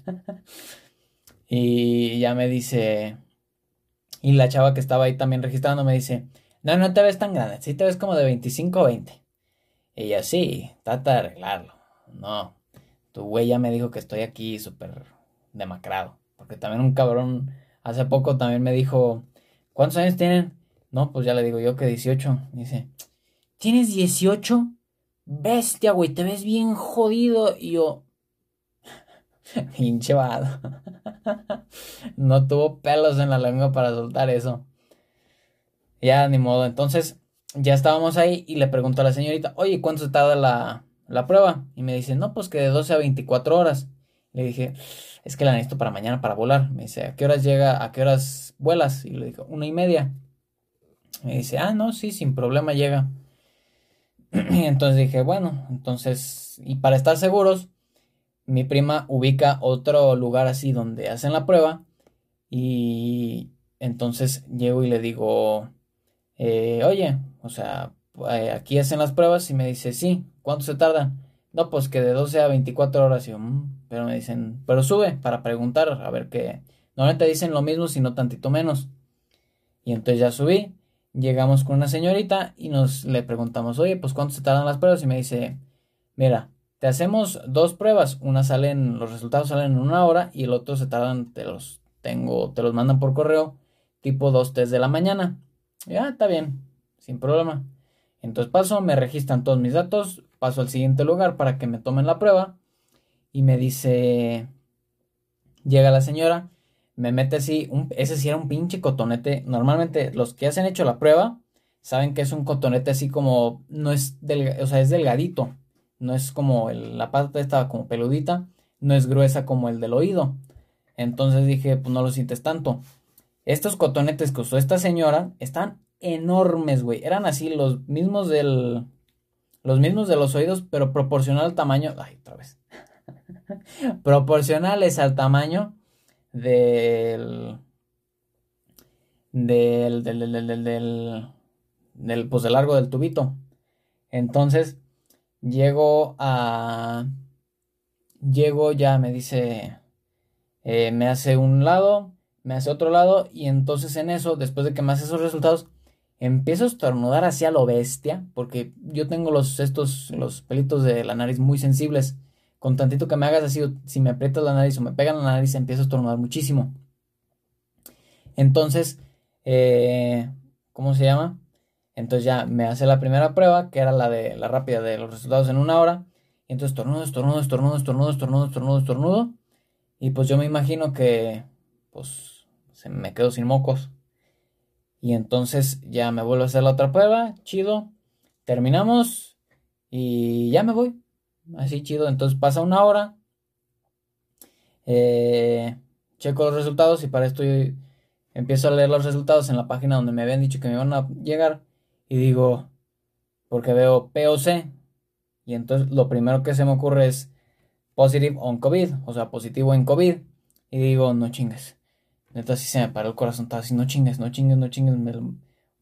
[LAUGHS] y ya me dice, y la chava que estaba ahí también registrando me dice, no, no te ves tan grande, sí te ves como de 25 o 20. Y yo, sí, trata de arreglarlo. no, tu güey ya me dijo que estoy aquí súper demacrado. Porque también un cabrón hace poco también me dijo, ¿cuántos años tienen? No, pues ya le digo yo que 18. Dice, ¿tienes 18? Bestia, güey, te ves bien jodido. Y yo, [LAUGHS] pinche vado. No tuvo pelos en la lengua para soltar eso. Ya, ni modo. Entonces, ya estábamos ahí y le pregunto a la señorita, oye, ¿cuánto se tarda la, la prueba? Y me dice, no, pues que de 12 a 24 horas. Le dije, es que la necesito para mañana para volar. Me dice, ¿a qué horas llega? ¿A qué horas vuelas? Y le digo, una y media. Me dice, ah, no, sí, sin problema llega. [CLEARS THROAT] Entonces dije, bueno, entonces, y para estar seguros, mi prima ubica otro lugar así donde hacen la prueba. Y entonces llego y le digo, eh, oye, o sea, eh, aquí hacen las pruebas y me dice, sí, ¿cuánto se tarda? No, pues que de 12 a 24 horas. Y mm", pero me dicen, pero sube para preguntar, a ver qué. Normalmente dicen lo mismo, sino tantito menos. Y entonces ya subí, llegamos con una señorita y nos le preguntamos, oye, pues ¿cuánto se tardan las pruebas? Y me dice, mira, te hacemos dos pruebas, una salen, los resultados salen en una hora y el otro se tardan, te los tengo, te los mandan por correo, tipo 2, 3 de la mañana. Ya, está bien, sin problema. Entonces paso, me registran todos mis datos, paso al siguiente lugar para que me tomen la prueba y me dice, llega la señora, me mete así, un, ese sí era un pinche cotonete. Normalmente los que hacen hecho la prueba saben que es un cotonete así como, no es, del, o sea, es delgadito, no es como la pata estaba como peludita, no es gruesa como el del oído. Entonces dije, pues no lo sientes tanto. Estos cotonetes que usó esta señora están enormes, güey. Eran así los mismos del. Los mismos de los oídos, pero proporcional al tamaño. Ay, otra vez. [LAUGHS] Proporcionales al tamaño del. Del. Del. Del. Del. del, del pues largo del tubito. Entonces. Llego a. Llego ya, me dice. Eh, me hace un lado. Me hace otro lado. Y entonces en eso, después de que me hace esos resultados empiezo a estornudar hacia lo bestia, porque yo tengo los, estos, los pelitos de la nariz muy sensibles. Con tantito que me hagas así, si me aprietas la nariz o me pegan la nariz, empiezo a estornudar muchísimo. Entonces, eh, ¿cómo se llama? Entonces ya me hace la primera prueba, que era la de la rápida de los resultados en una hora. Y entonces estornudo, estornudo, estornudo, estornudo, estornudo, estornudo, estornudo. Y pues yo me imagino que, pues, se me quedo sin mocos. Y entonces ya me vuelvo a hacer la otra prueba, chido. Terminamos y ya me voy. Así chido. Entonces pasa una hora. Eh, checo los resultados y para esto empiezo a leer los resultados en la página donde me habían dicho que me iban a llegar. Y digo, porque veo POC. Y entonces lo primero que se me ocurre es positive on COVID, o sea, positivo en COVID. Y digo, no chingues. Neta, sí se me paró el corazón. Estaba así, no chingues, no chingues, no chingues.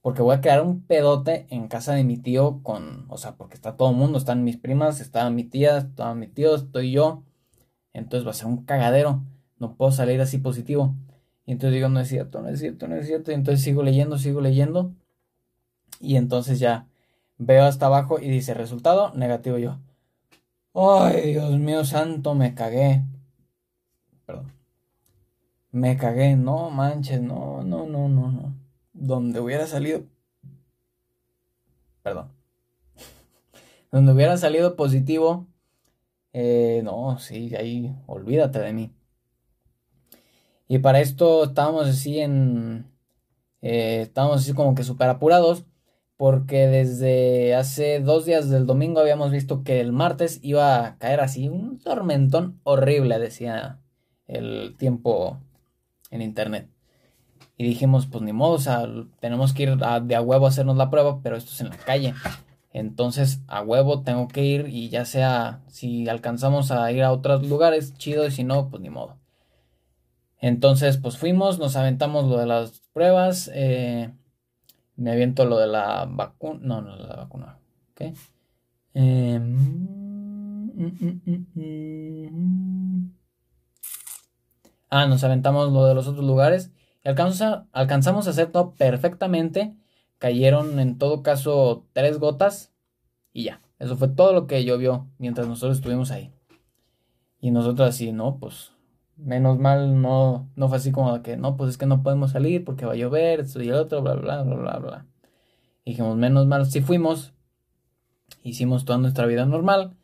Porque voy a crear un pedote en casa de mi tío con... O sea, porque está todo el mundo. Están mis primas, está mi tía, está mi tío, estoy yo. Entonces va a ser un cagadero. No puedo salir así positivo. Y entonces digo, no es cierto, no es cierto, no es cierto. Y entonces sigo leyendo, sigo leyendo. Y entonces ya veo hasta abajo y dice resultado negativo yo. Ay, Dios mío santo, me cagué. Perdón. Me cagué, no manches, no, no, no, no, no. Donde hubiera salido. Perdón. [LAUGHS] Donde hubiera salido positivo. Eh, no, sí, ahí olvídate de mí. Y para esto estábamos así en. Eh, estábamos así como que súper apurados. Porque desde hace dos días del domingo habíamos visto que el martes iba a caer así un tormentón horrible, decía el tiempo en internet. Y dijimos, pues ni modo, o sea, tenemos que ir de a huevo a hacernos la prueba, pero esto es en la calle. Entonces, a huevo tengo que ir y ya sea, si alcanzamos a ir a otros lugares, chido, y si no, pues ni modo. Entonces, pues fuimos, nos aventamos lo de las pruebas, eh, me aviento lo de la vacuna, no, no, la vacuna, ¿ok? Eh, Ah, nos aventamos lo de los otros lugares. Y alcanzamos a, hacer todo perfectamente. Cayeron en todo caso tres gotas. Y ya. Eso fue todo lo que llovió mientras nosotros estuvimos ahí. Y nosotros así, no, pues menos mal no, no fue así como que, no, pues es que no podemos salir porque va a llover, esto y el otro, bla, bla, bla, bla, bla. dijimos, menos mal si fuimos, hicimos toda nuestra vida normal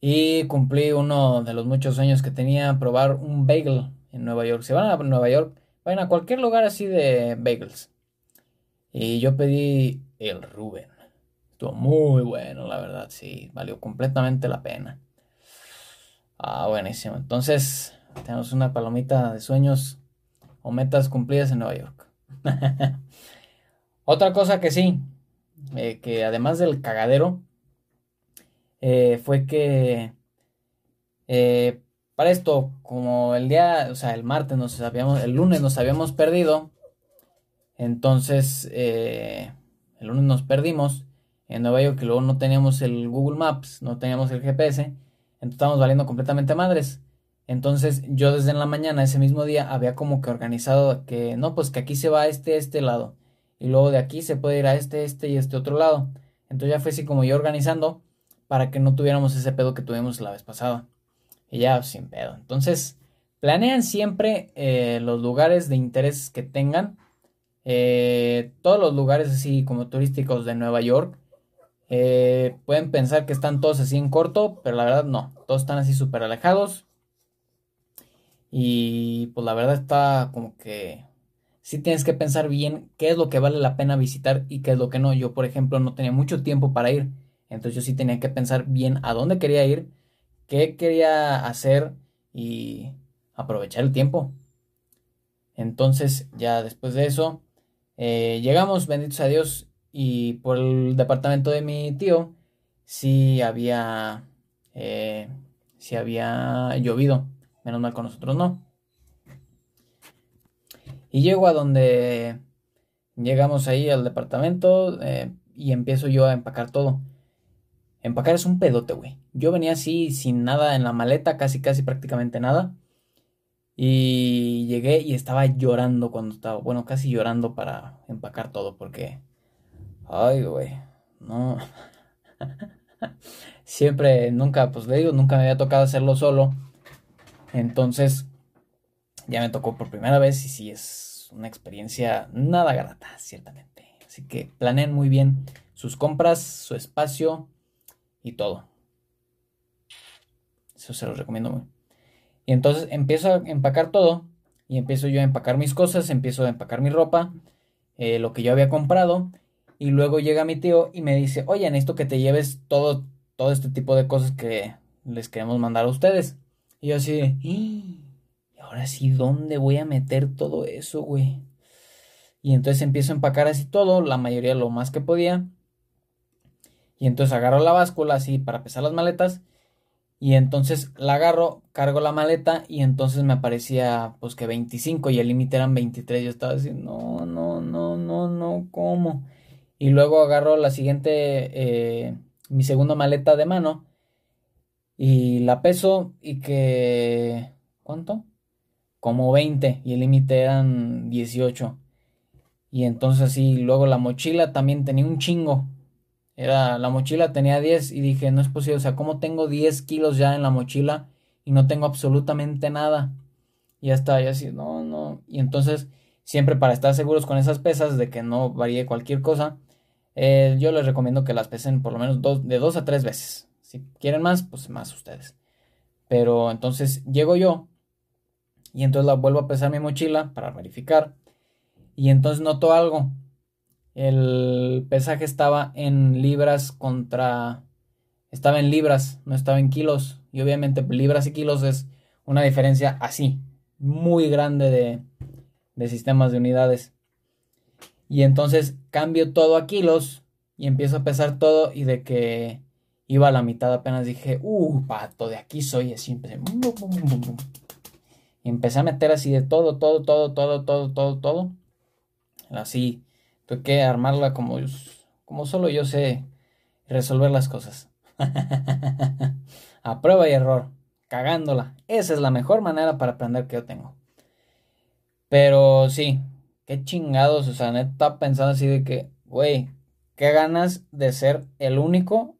y cumplí uno de los muchos sueños que tenía, probar un bagel en Nueva York. Si van a Nueva York, vayan a cualquier lugar así de bagels. Y yo pedí el Rubén. Estuvo muy bueno, la verdad, sí, valió completamente la pena. Ah, buenísimo. Entonces, tenemos una palomita de sueños o metas cumplidas en Nueva York. [LAUGHS] Otra cosa que sí, eh, que además del cagadero, eh, fue que eh, para esto, como el día, o sea, el martes nos habíamos, el lunes nos habíamos perdido, entonces el lunes nos perdimos en Nueva York, que luego no teníamos el Google Maps, no teníamos el GPS, entonces estábamos valiendo completamente madres. Entonces yo desde en la mañana ese mismo día había como que organizado que no, pues que aquí se va a este, este lado. Y luego de aquí se puede ir a este, este y este otro lado. Entonces ya fue así como yo organizando para que no tuviéramos ese pedo que tuvimos la vez pasada. Y ya sin pedo. Entonces planean siempre eh, los lugares de interés que tengan. Eh, todos los lugares así como turísticos de Nueva York. Eh, pueden pensar que están todos así en corto, pero la verdad no. Todos están así súper alejados y pues la verdad está como que sí tienes que pensar bien qué es lo que vale la pena visitar y qué es lo que no. Yo, por ejemplo, no tenía mucho tiempo para ir. Entonces yo sí tenía que pensar bien a dónde quería ir, qué quería hacer y aprovechar el tiempo. Entonces ya después de eso, eh, llegamos, benditos a Dios, y por el departamento de mi tío, sí había, eh, sí había llovido. Menos mal con nosotros no. Y llego a donde llegamos ahí al departamento eh, y empiezo yo a empacar todo. Empacar es un pedote, güey. Yo venía así sin nada en la maleta, casi, casi prácticamente nada. Y llegué y estaba llorando cuando estaba, bueno, casi llorando para empacar todo porque... Ay, güey. No. [LAUGHS] Siempre, nunca, pues le digo, nunca me había tocado hacerlo solo. Entonces, ya me tocó por primera vez y sí es una experiencia nada grata, ciertamente. Así que planeen muy bien sus compras, su espacio y todo. Eso se los recomiendo muy. Y entonces empiezo a empacar todo y empiezo yo a empacar mis cosas, empiezo a empacar mi ropa, eh, lo que yo había comprado. Y luego llega mi tío y me dice, oye, necesito que te lleves todo, todo este tipo de cosas que les queremos mandar a ustedes. Y yo así ¿y ahora sí, ¿dónde voy a meter todo eso, güey? Y entonces empiezo a empacar así todo, la mayoría lo más que podía. Y entonces agarro la báscula así para pesar las maletas. Y entonces la agarro, cargo la maleta y entonces me aparecía pues que 25 y el límite eran 23. Yo estaba así, no, no, no, no, no, ¿cómo? Y luego agarro la siguiente, eh, mi segunda maleta de mano y la peso y que... ¿Cuánto? Como 20 y el límite eran 18. Y entonces así, luego la mochila también tenía un chingo. Era, la mochila tenía 10 y dije, no es posible, o sea, ¿cómo tengo 10 kilos ya en la mochila y no tengo absolutamente nada? Y ya está, y así, no, no. Y entonces, siempre para estar seguros con esas pesas de que no varíe cualquier cosa, eh, yo les recomiendo que las pesen por lo menos dos, de 2 a 3 veces. Si quieren más, pues más ustedes. Pero entonces llego yo y entonces la vuelvo a pesar mi mochila para verificar. Y entonces noto algo. El pesaje estaba en libras contra... Estaba en libras, no estaba en kilos. Y obviamente libras y kilos es una diferencia así, muy grande de, de sistemas de unidades. Y entonces cambio todo a kilos y empiezo a pesar todo y de que Iba a la mitad, apenas dije, uh, pato, de aquí soy. Así empecé. Y empecé a meter así de todo, todo, todo, todo, todo, todo, todo. Así, tuve que armarla como, como solo yo sé resolver las cosas. [LAUGHS] a prueba y error, cagándola. Esa es la mejor manera para aprender que yo tengo. Pero sí, qué chingados, o sea, neta pensando así de que, güey, qué ganas de ser el único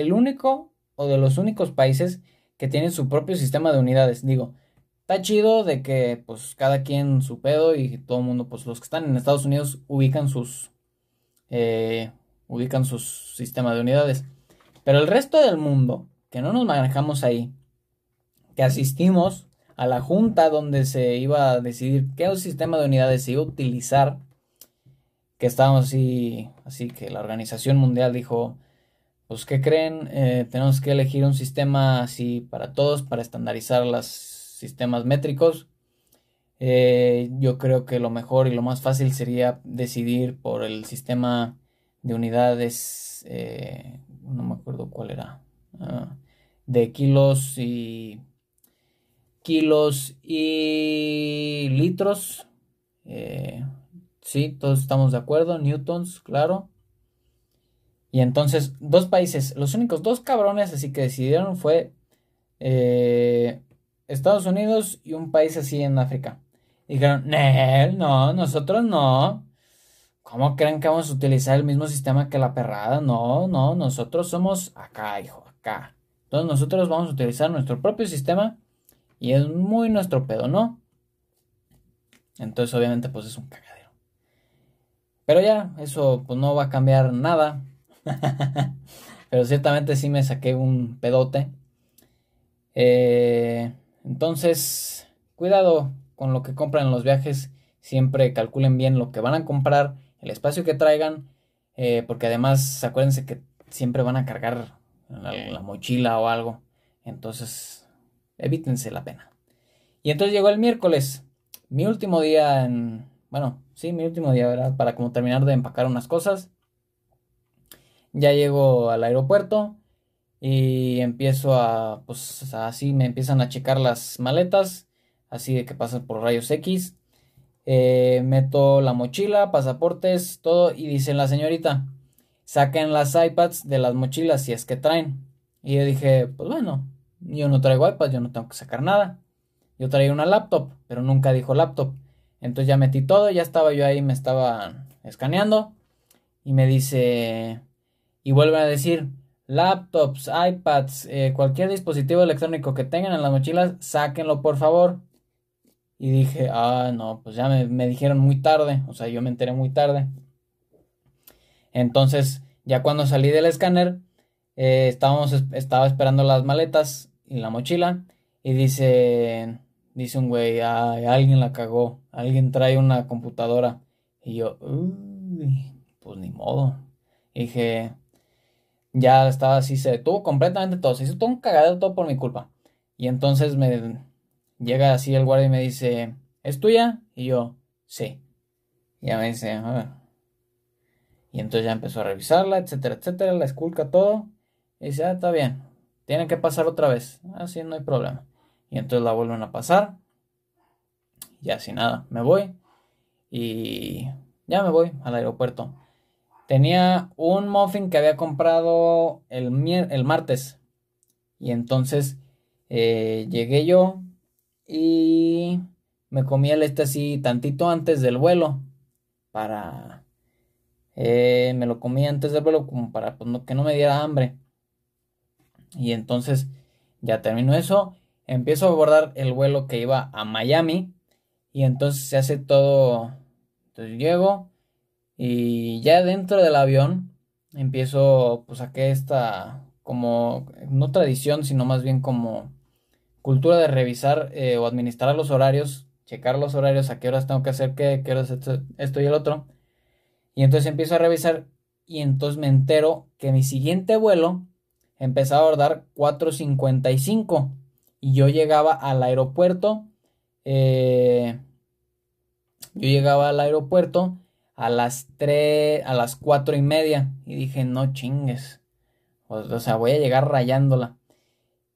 el único o de los únicos países que tienen su propio sistema de unidades. Digo, está chido de que pues cada quien su pedo y todo el mundo, pues los que están en Estados Unidos ubican sus, eh, ubican sus sistemas de unidades. Pero el resto del mundo, que no nos manejamos ahí, que asistimos a la junta donde se iba a decidir qué sistema de unidades se iba a utilizar, que estábamos así, así que la Organización Mundial dijo, pues ¿qué creen? Eh, tenemos que elegir un sistema así para todos, para estandarizar los sistemas métricos. Eh, yo creo que lo mejor y lo más fácil sería decidir por el sistema de unidades, eh, no me acuerdo cuál era, ah, de kilos y kilos y litros. Sí, todos estamos de acuerdo, newtons, claro. Y entonces, dos países, los únicos dos cabrones así que decidieron fue eh, Estados Unidos y un país así en África. dijeron, no, nosotros no. ¿Cómo creen que vamos a utilizar el mismo sistema que la perrada? No, no, nosotros somos acá, hijo, acá. Entonces nosotros vamos a utilizar nuestro propio sistema y es muy nuestro pedo, ¿no? Entonces obviamente pues es un cagadero. Pero ya, eso pues no va a cambiar nada. [LAUGHS] Pero ciertamente sí me saqué un pedote. Eh, entonces, cuidado con lo que compran en los viajes. Siempre calculen bien lo que van a comprar el espacio que traigan, eh, porque además acuérdense que siempre van a cargar la, mochila o algo, entonces evítense la pena. Y entonces llegó el miércoles, mi último día en, bueno, sí, mi último día, ¿verdad? Para como terminar de empacar unas cosas. Ya llego al aeropuerto y empiezo a, pues así me empiezan a checar las maletas, así de que pasan por rayos X. Eh, meto la mochila, pasaportes, todo y dice la señorita, saquen las iPads de las mochilas si es que traen. Y yo dije, pues bueno, yo no traigo iPad, yo no tengo que sacar nada. Yo traía una laptop, pero nunca dijo laptop. Entonces ya metí todo, ya estaba yo ahí, me estaba escaneando. Y me dice, y vuelve a decir, laptops, iPads, eh, cualquier dispositivo electrónico que tengan en las mochilas, sáquenlo por favor. Y dije, ah, no, pues ya me, dijeron muy tarde, o sea, yo me enteré muy tarde. Entonces, ya cuando salí del escáner, eh, estábamos, estaba esperando las maletas y la mochila. Y dice, dice un güey, ay, alguien la cagó, alguien trae una computadora. Y yo, uy, pues ni modo. dije, ya estaba así, se detuvo completamente todo, se hizo todo un cagadero todo por mi culpa. Y entonces me, Llega así el guardia y me dice, ¿es tuya? Y yo, sí. Y ya me dice, a ver. Y entonces ya empezó a revisarla, etcétera, etcétera, la esculca todo. Y dice, ah, está bien, tiene que pasar otra vez. Así no hay problema. Y entonces la vuelven a pasar. Y así nada, me voy. Y ya me voy al aeropuerto. Tenía un muffin que había comprado el, el martes. Y entonces eh, llegué yo, y me comí el este así tantito antes del vuelo para eh, me lo comí antes del vuelo como para pues, que no me diera hambre y entonces ya terminó eso empiezo a abordar el vuelo que iba a Miami y entonces se hace todo entonces llego y ya dentro del avión empiezo pues a que esta como no tradición sino más bien como cultura de revisar eh, o administrar los horarios, checar los horarios, a qué horas tengo que hacer qué, qué horas esto, esto y el otro. Y entonces empiezo a revisar y entonces me entero que mi siguiente vuelo empezaba a abordar 4.55 y yo llegaba al aeropuerto, eh, yo llegaba al aeropuerto a las 3, a las 4 y media y dije, no chingues, o sea, voy a llegar rayándola.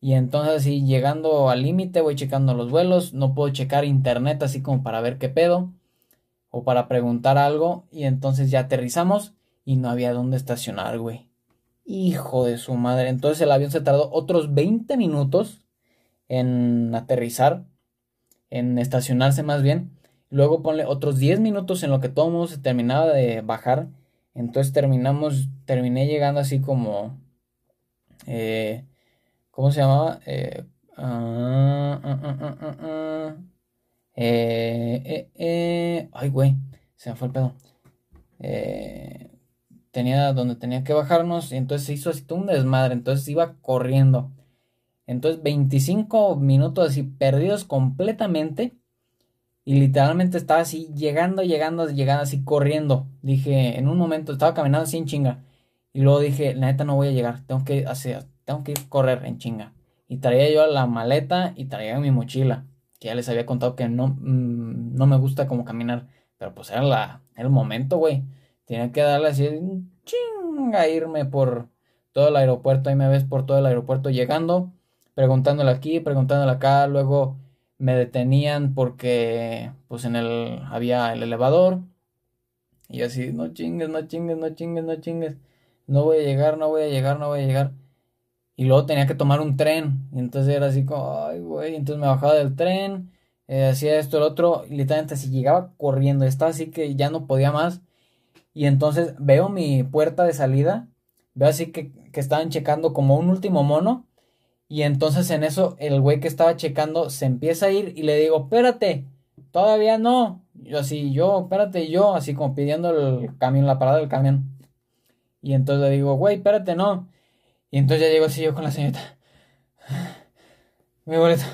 Y entonces así llegando al límite voy checando los vuelos, no puedo checar internet así como para ver qué pedo o para preguntar algo y entonces ya aterrizamos y no había dónde estacionar, güey. Hijo de su madre. Entonces el avión se tardó otros 20 minutos en aterrizar, en estacionarse más bien. Luego ponle otros 10 minutos en lo que todo el mundo se terminaba de bajar. Entonces terminamos, terminé llegando así como Eh, ¿Cómo se llamaba? Eh, eh, ay, güey, se me fue el pedo. tenía donde tenía que bajarnos y entonces se hizo así un desmadre. Entonces iba corriendo. Entonces 25 minutos así perdidos completamente. Y literalmente estaba así llegando, llegando, llegando así corriendo. Dije, en un momento estaba caminando así en chinga. Y luego dije, la neta no voy a llegar. Tengo que hacer, tengo que correr en chinga. Y traía yo la maleta y traía mi mochila. Que ya les había contado que no, mm, no me gusta como caminar. Pero pues era, el momento, güey. Tenía que darle así chinga irme por todo el aeropuerto. Ahí me ves por todo el aeropuerto llegando. Preguntándole aquí, preguntándole acá. Luego me detenían porque pues en el había el elevador y así no chingues, no chingues, no chingues, no chingues. No voy a llegar, no voy a llegar, no voy a llegar. Y luego tenía que tomar un tren. Y entonces era así como, ay, güey. Entonces me bajaba del tren, eh, hacía esto, el otro. Y literalmente así llegaba corriendo. Estaba así que ya no podía más. Y entonces veo mi puerta de salida. Veo así que, que estaban checando como un último mono. Y entonces en eso el güey que estaba checando se empieza a ir y le digo, espérate, todavía no. Yo así, yo, espérate, yo, así como pidiendo el camión, la parada del camión. Y entonces le digo, güey, espérate, no. Y entonces ya llego así yo con la señorita. Mi boleto.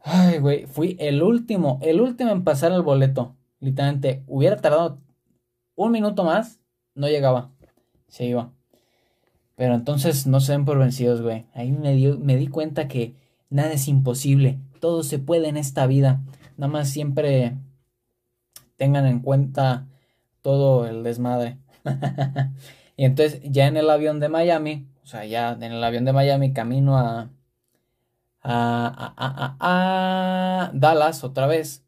Ay, güey, fui el último, el último en pasar el boleto. Literalmente, hubiera tardado un minuto más, no llegaba. Se iba. Pero entonces no se ven por vencidos, güey. Ahí me, me di cuenta que nada es imposible. Todo se puede en esta vida. Nada más siempre tengan en cuenta todo el desmadre. [LAUGHS] y entonces ya en el avión de Miami, o sea, ya en el avión de Miami camino a, a, a, a Dallas otra vez,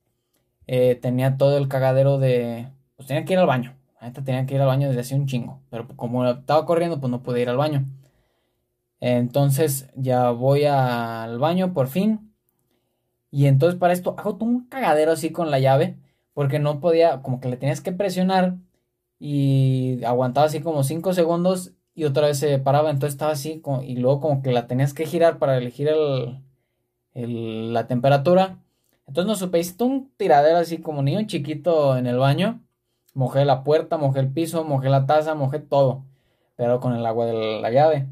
eh, tenía todo el cagadero de... Pues tenía que ir al baño tenía que ir al baño desde hace un chingo. Pero como estaba corriendo, pues no pude ir al baño. Entonces ya voy al baño por fin. Y entonces para esto hago un cagadero así con la llave. Porque no podía, como que le tenías que presionar. Y aguantaba así como 5 segundos. Y otra vez se paraba. Entonces estaba así. y luego como que la tenías que girar para elegir el, la temperatura. Entonces no supe, hice un tiradero así como niño chiquito en el baño. Mojé la puerta, mojé el piso, mojé la taza, mojé todo. Pero con el agua de la llave.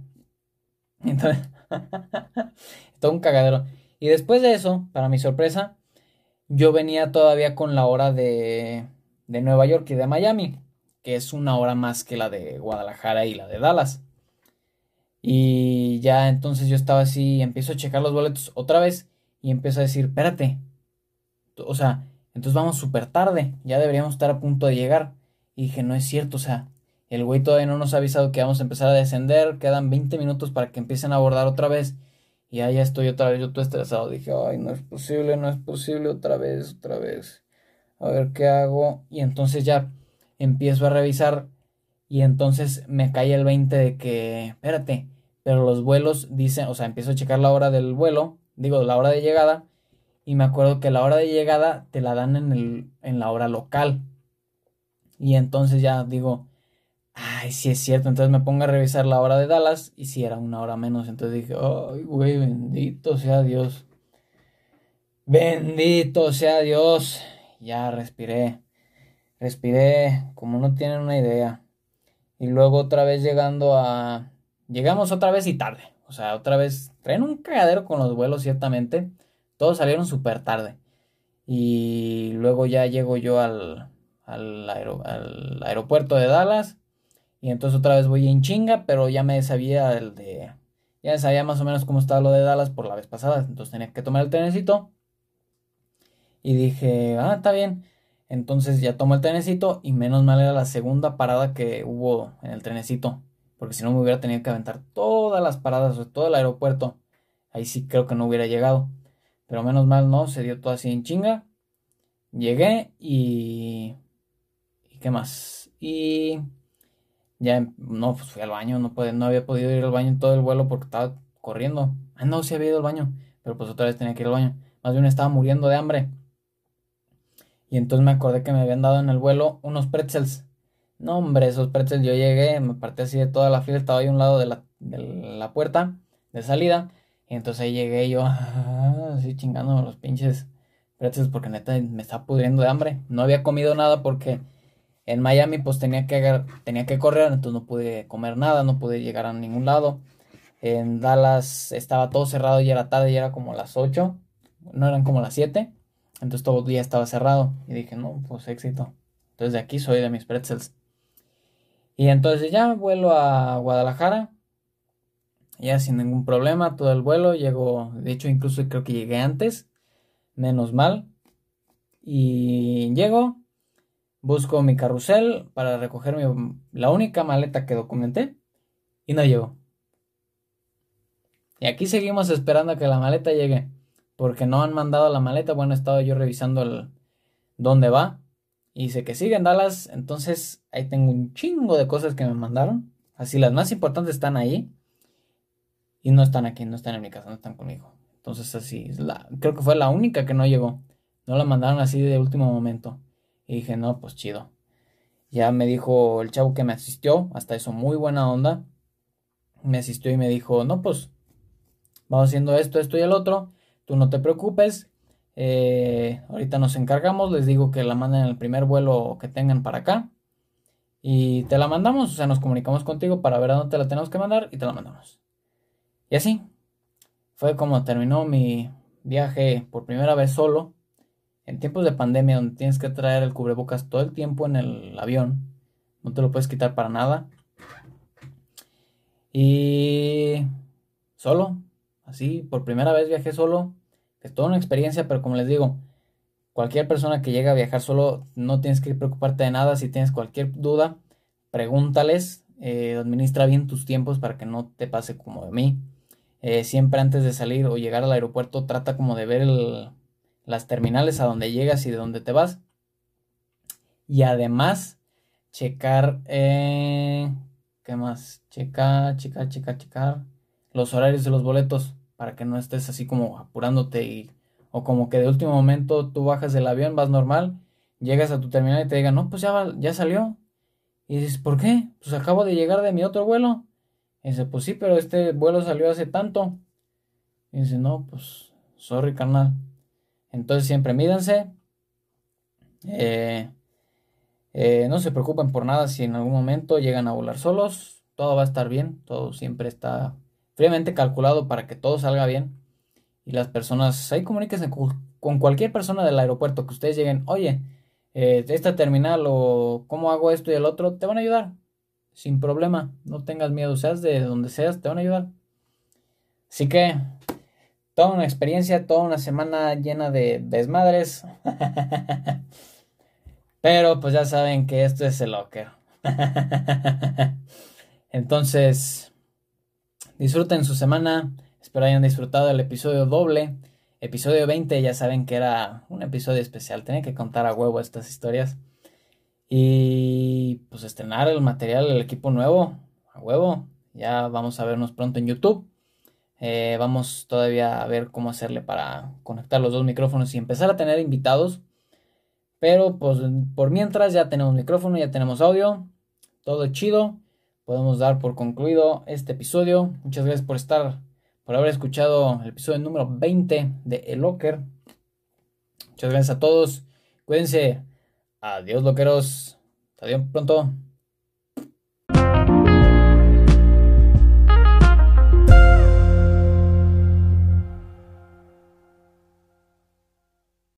[LAUGHS] Entonces, [LAUGHS] todo un cagadero. Y después de eso, para mi sorpresa, yo venía todavía con la hora de, de Nueva York y de Miami, que es una hora más que la de Guadalajara y la de Dallas. Y ya entonces yo estaba así, empiezo a checar los boletos otra vez y empiezo a decir, espérate, o sea, entonces vamos súper tarde, ya deberíamos estar a punto de llegar. Y dije, no es cierto, o sea, el güey todavía no nos ha avisado que vamos a empezar a descender, quedan 20 minutos para que empiecen a abordar otra vez. Y ahí ya estoy otra vez, yo todo estresado. Dije, ay, no es posible, no es posible, otra vez, otra vez. A ver qué hago. Y entonces ya empiezo a revisar. Y entonces me cae el 20 de que, espérate, pero los vuelos dicen, o sea, empiezo a checar la hora del vuelo, digo, la hora de llegada y me acuerdo que la hora de llegada te la dan en, el, en la hora local. Y entonces ya digo, ay, sí es cierto. Entonces me pongo a revisar la hora de Dallas y si era una hora menos. Entonces dije, ay, güey, bendito sea Dios. Bendito sea Dios. Ya respiré. Respiré como no tienen una idea. Y luego otra vez llegando a... Llegamos otra vez y tarde. O sea, otra vez traen un cagadero con los vuelos, ciertamente. Todos salieron súper tarde. Y luego ya llego yo al, aeropuerto de Dallas. Y entonces otra vez voy en chinga, pero ya me sabía el de... Ya sabía más o menos cómo estaba lo de Dallas por la vez pasada. Entonces tenía que tomar el trenecito. Y dije, ah, está bien. Entonces ya tomo el trenecito y menos mal era la segunda parada que hubo en el trenecito. Porque si no me hubiera tenido que aventar todas las paradas, todo el aeropuerto. Ahí sí creo que no hubiera llegado. Pero menos mal no, se dio todo así en chinga. Llegué y... ¿Y qué más? Y... Ya no, pues fui al baño, no, no había podido ir al baño en todo el vuelo porque estaba corriendo. Ah, no, sí había ido al baño, pero pues otra vez tenía que ir al baño. Más bien estaba muriendo de hambre. Y entonces me acordé que me habían dado en el vuelo unos pretzels. No, hombre, esos pretzels yo llegué, me partí así de toda la fila, estaba ahí a un lado de la, de la puerta de salida. Y entonces llegué yo, [LAUGHS] así chingando los pinches pretzels porque neta me estaba pudriendo de hambre. No había comido nada porque en Miami pues tenía que, tenía que correr, entonces no pude comer nada, no pude llegar a ningún lado. En Dallas estaba todo cerrado y era tarde y era como las 8, no eran como las 7. Entonces todo el día estaba cerrado y dije, no, pues éxito. Entonces de aquí soy de mis pretzels. Y entonces ya vuelo a Guadalajara. Ya sin ningún problema, todo el vuelo. Llego, de hecho incluso creo que llegué antes. Menos mal. Y llego, busco mi carrusel para recoger la única maleta que documenté. Y no llegó. Y aquí seguimos esperando a que la maleta llegue. Porque no han mandado la maleta. Bueno, estaba yo revisando el, dónde va. Y dice que sigue en Dallas. Entonces ahí tengo un chingo de cosas que me mandaron. Así las más importantes están ahí. Y no están aquí, no están en mi casa, no están conmigo. Entonces así, la, creo que fue la única que no llegó. No la mandaron así de último momento. Y dije, no, pues chido. Ya me dijo el chavo que me asistió, hasta eso muy buena onda. Me asistió y me dijo, no, pues vamos haciendo esto, esto y el otro, tú no te preocupes, eh, ahorita nos encargamos, les digo que la manden el primer vuelo que tengan para acá y te la mandamos, o sea, nos comunicamos contigo para ver a dónde la tenemos que mandar y te la mandamos. Y así fue como terminó mi viaje por primera vez solo en tiempos de pandemia donde tienes que traer el cubrebocas todo el tiempo en el avión, no te lo puedes quitar para nada. Y solo, Así, por primera vez viajé solo. Es toda una experiencia, pero como les digo, cualquier persona que llega a viajar solo, no tienes que preocuparte de nada. Si tienes cualquier duda, pregúntales. Eh, administra bien tus tiempos para que no te pase como de mí. Eh, siempre antes de salir o llegar al aeropuerto, trata como de ver las terminales a donde llegas y de dónde te vas. Y además, checar. Eh, ¿Qué más? Checar, checar, checar, checar los horarios de los boletos para que no estés así como apurándote y o como que de último momento tú bajas del avión, vas normal, llegas a tu terminal y te digan, no, pues ya, ya salió. Y dices, ¿por qué? Pues acabo de llegar de mi otro vuelo. Dice, pues sí, pero este vuelo salió hace tanto. Dice, no, pues, sorry, carnal. Entonces siempre mídanse. Eh, eh, no se preocupen por nada si en algún momento llegan a volar solos. Todo va a estar bien. Todo siempre está fríamente calculado para que todo salga bien. Y las personas, ahí comuníquense con cualquier persona del aeropuerto que ustedes lleguen, oye, eh, esta terminal o cómo hago esto y el otro, te van a ayudar. Sin problema, no tengas miedo, seas de donde seas, te van a ayudar. Así que, toda una experiencia, toda una semana llena de desmadres. [LAUGHS] Pero pues ya saben que esto es el locker. [LAUGHS] Entonces, Disfruten su semana. Espero hayan disfrutado el episodio doble. Episodio 20, ya saben que era un episodio especial. Tenía que contar a huevo estas historias. Y pues estrenar el material, el equipo nuevo. A huevo. Ya vamos a vernos pronto en YouTube. Eh, vamos todavía a ver cómo hacerle para conectar los dos micrófonos y empezar a tener invitados. Pero pues por mientras ya tenemos micrófono, ya tenemos audio. Todo chido podemos dar por concluido este episodio. Muchas gracias por estar, por haber escuchado el episodio número 20 de El Locker. Muchas gracias a todos. Cuídense. Adiós, loqueros. Adiós pronto.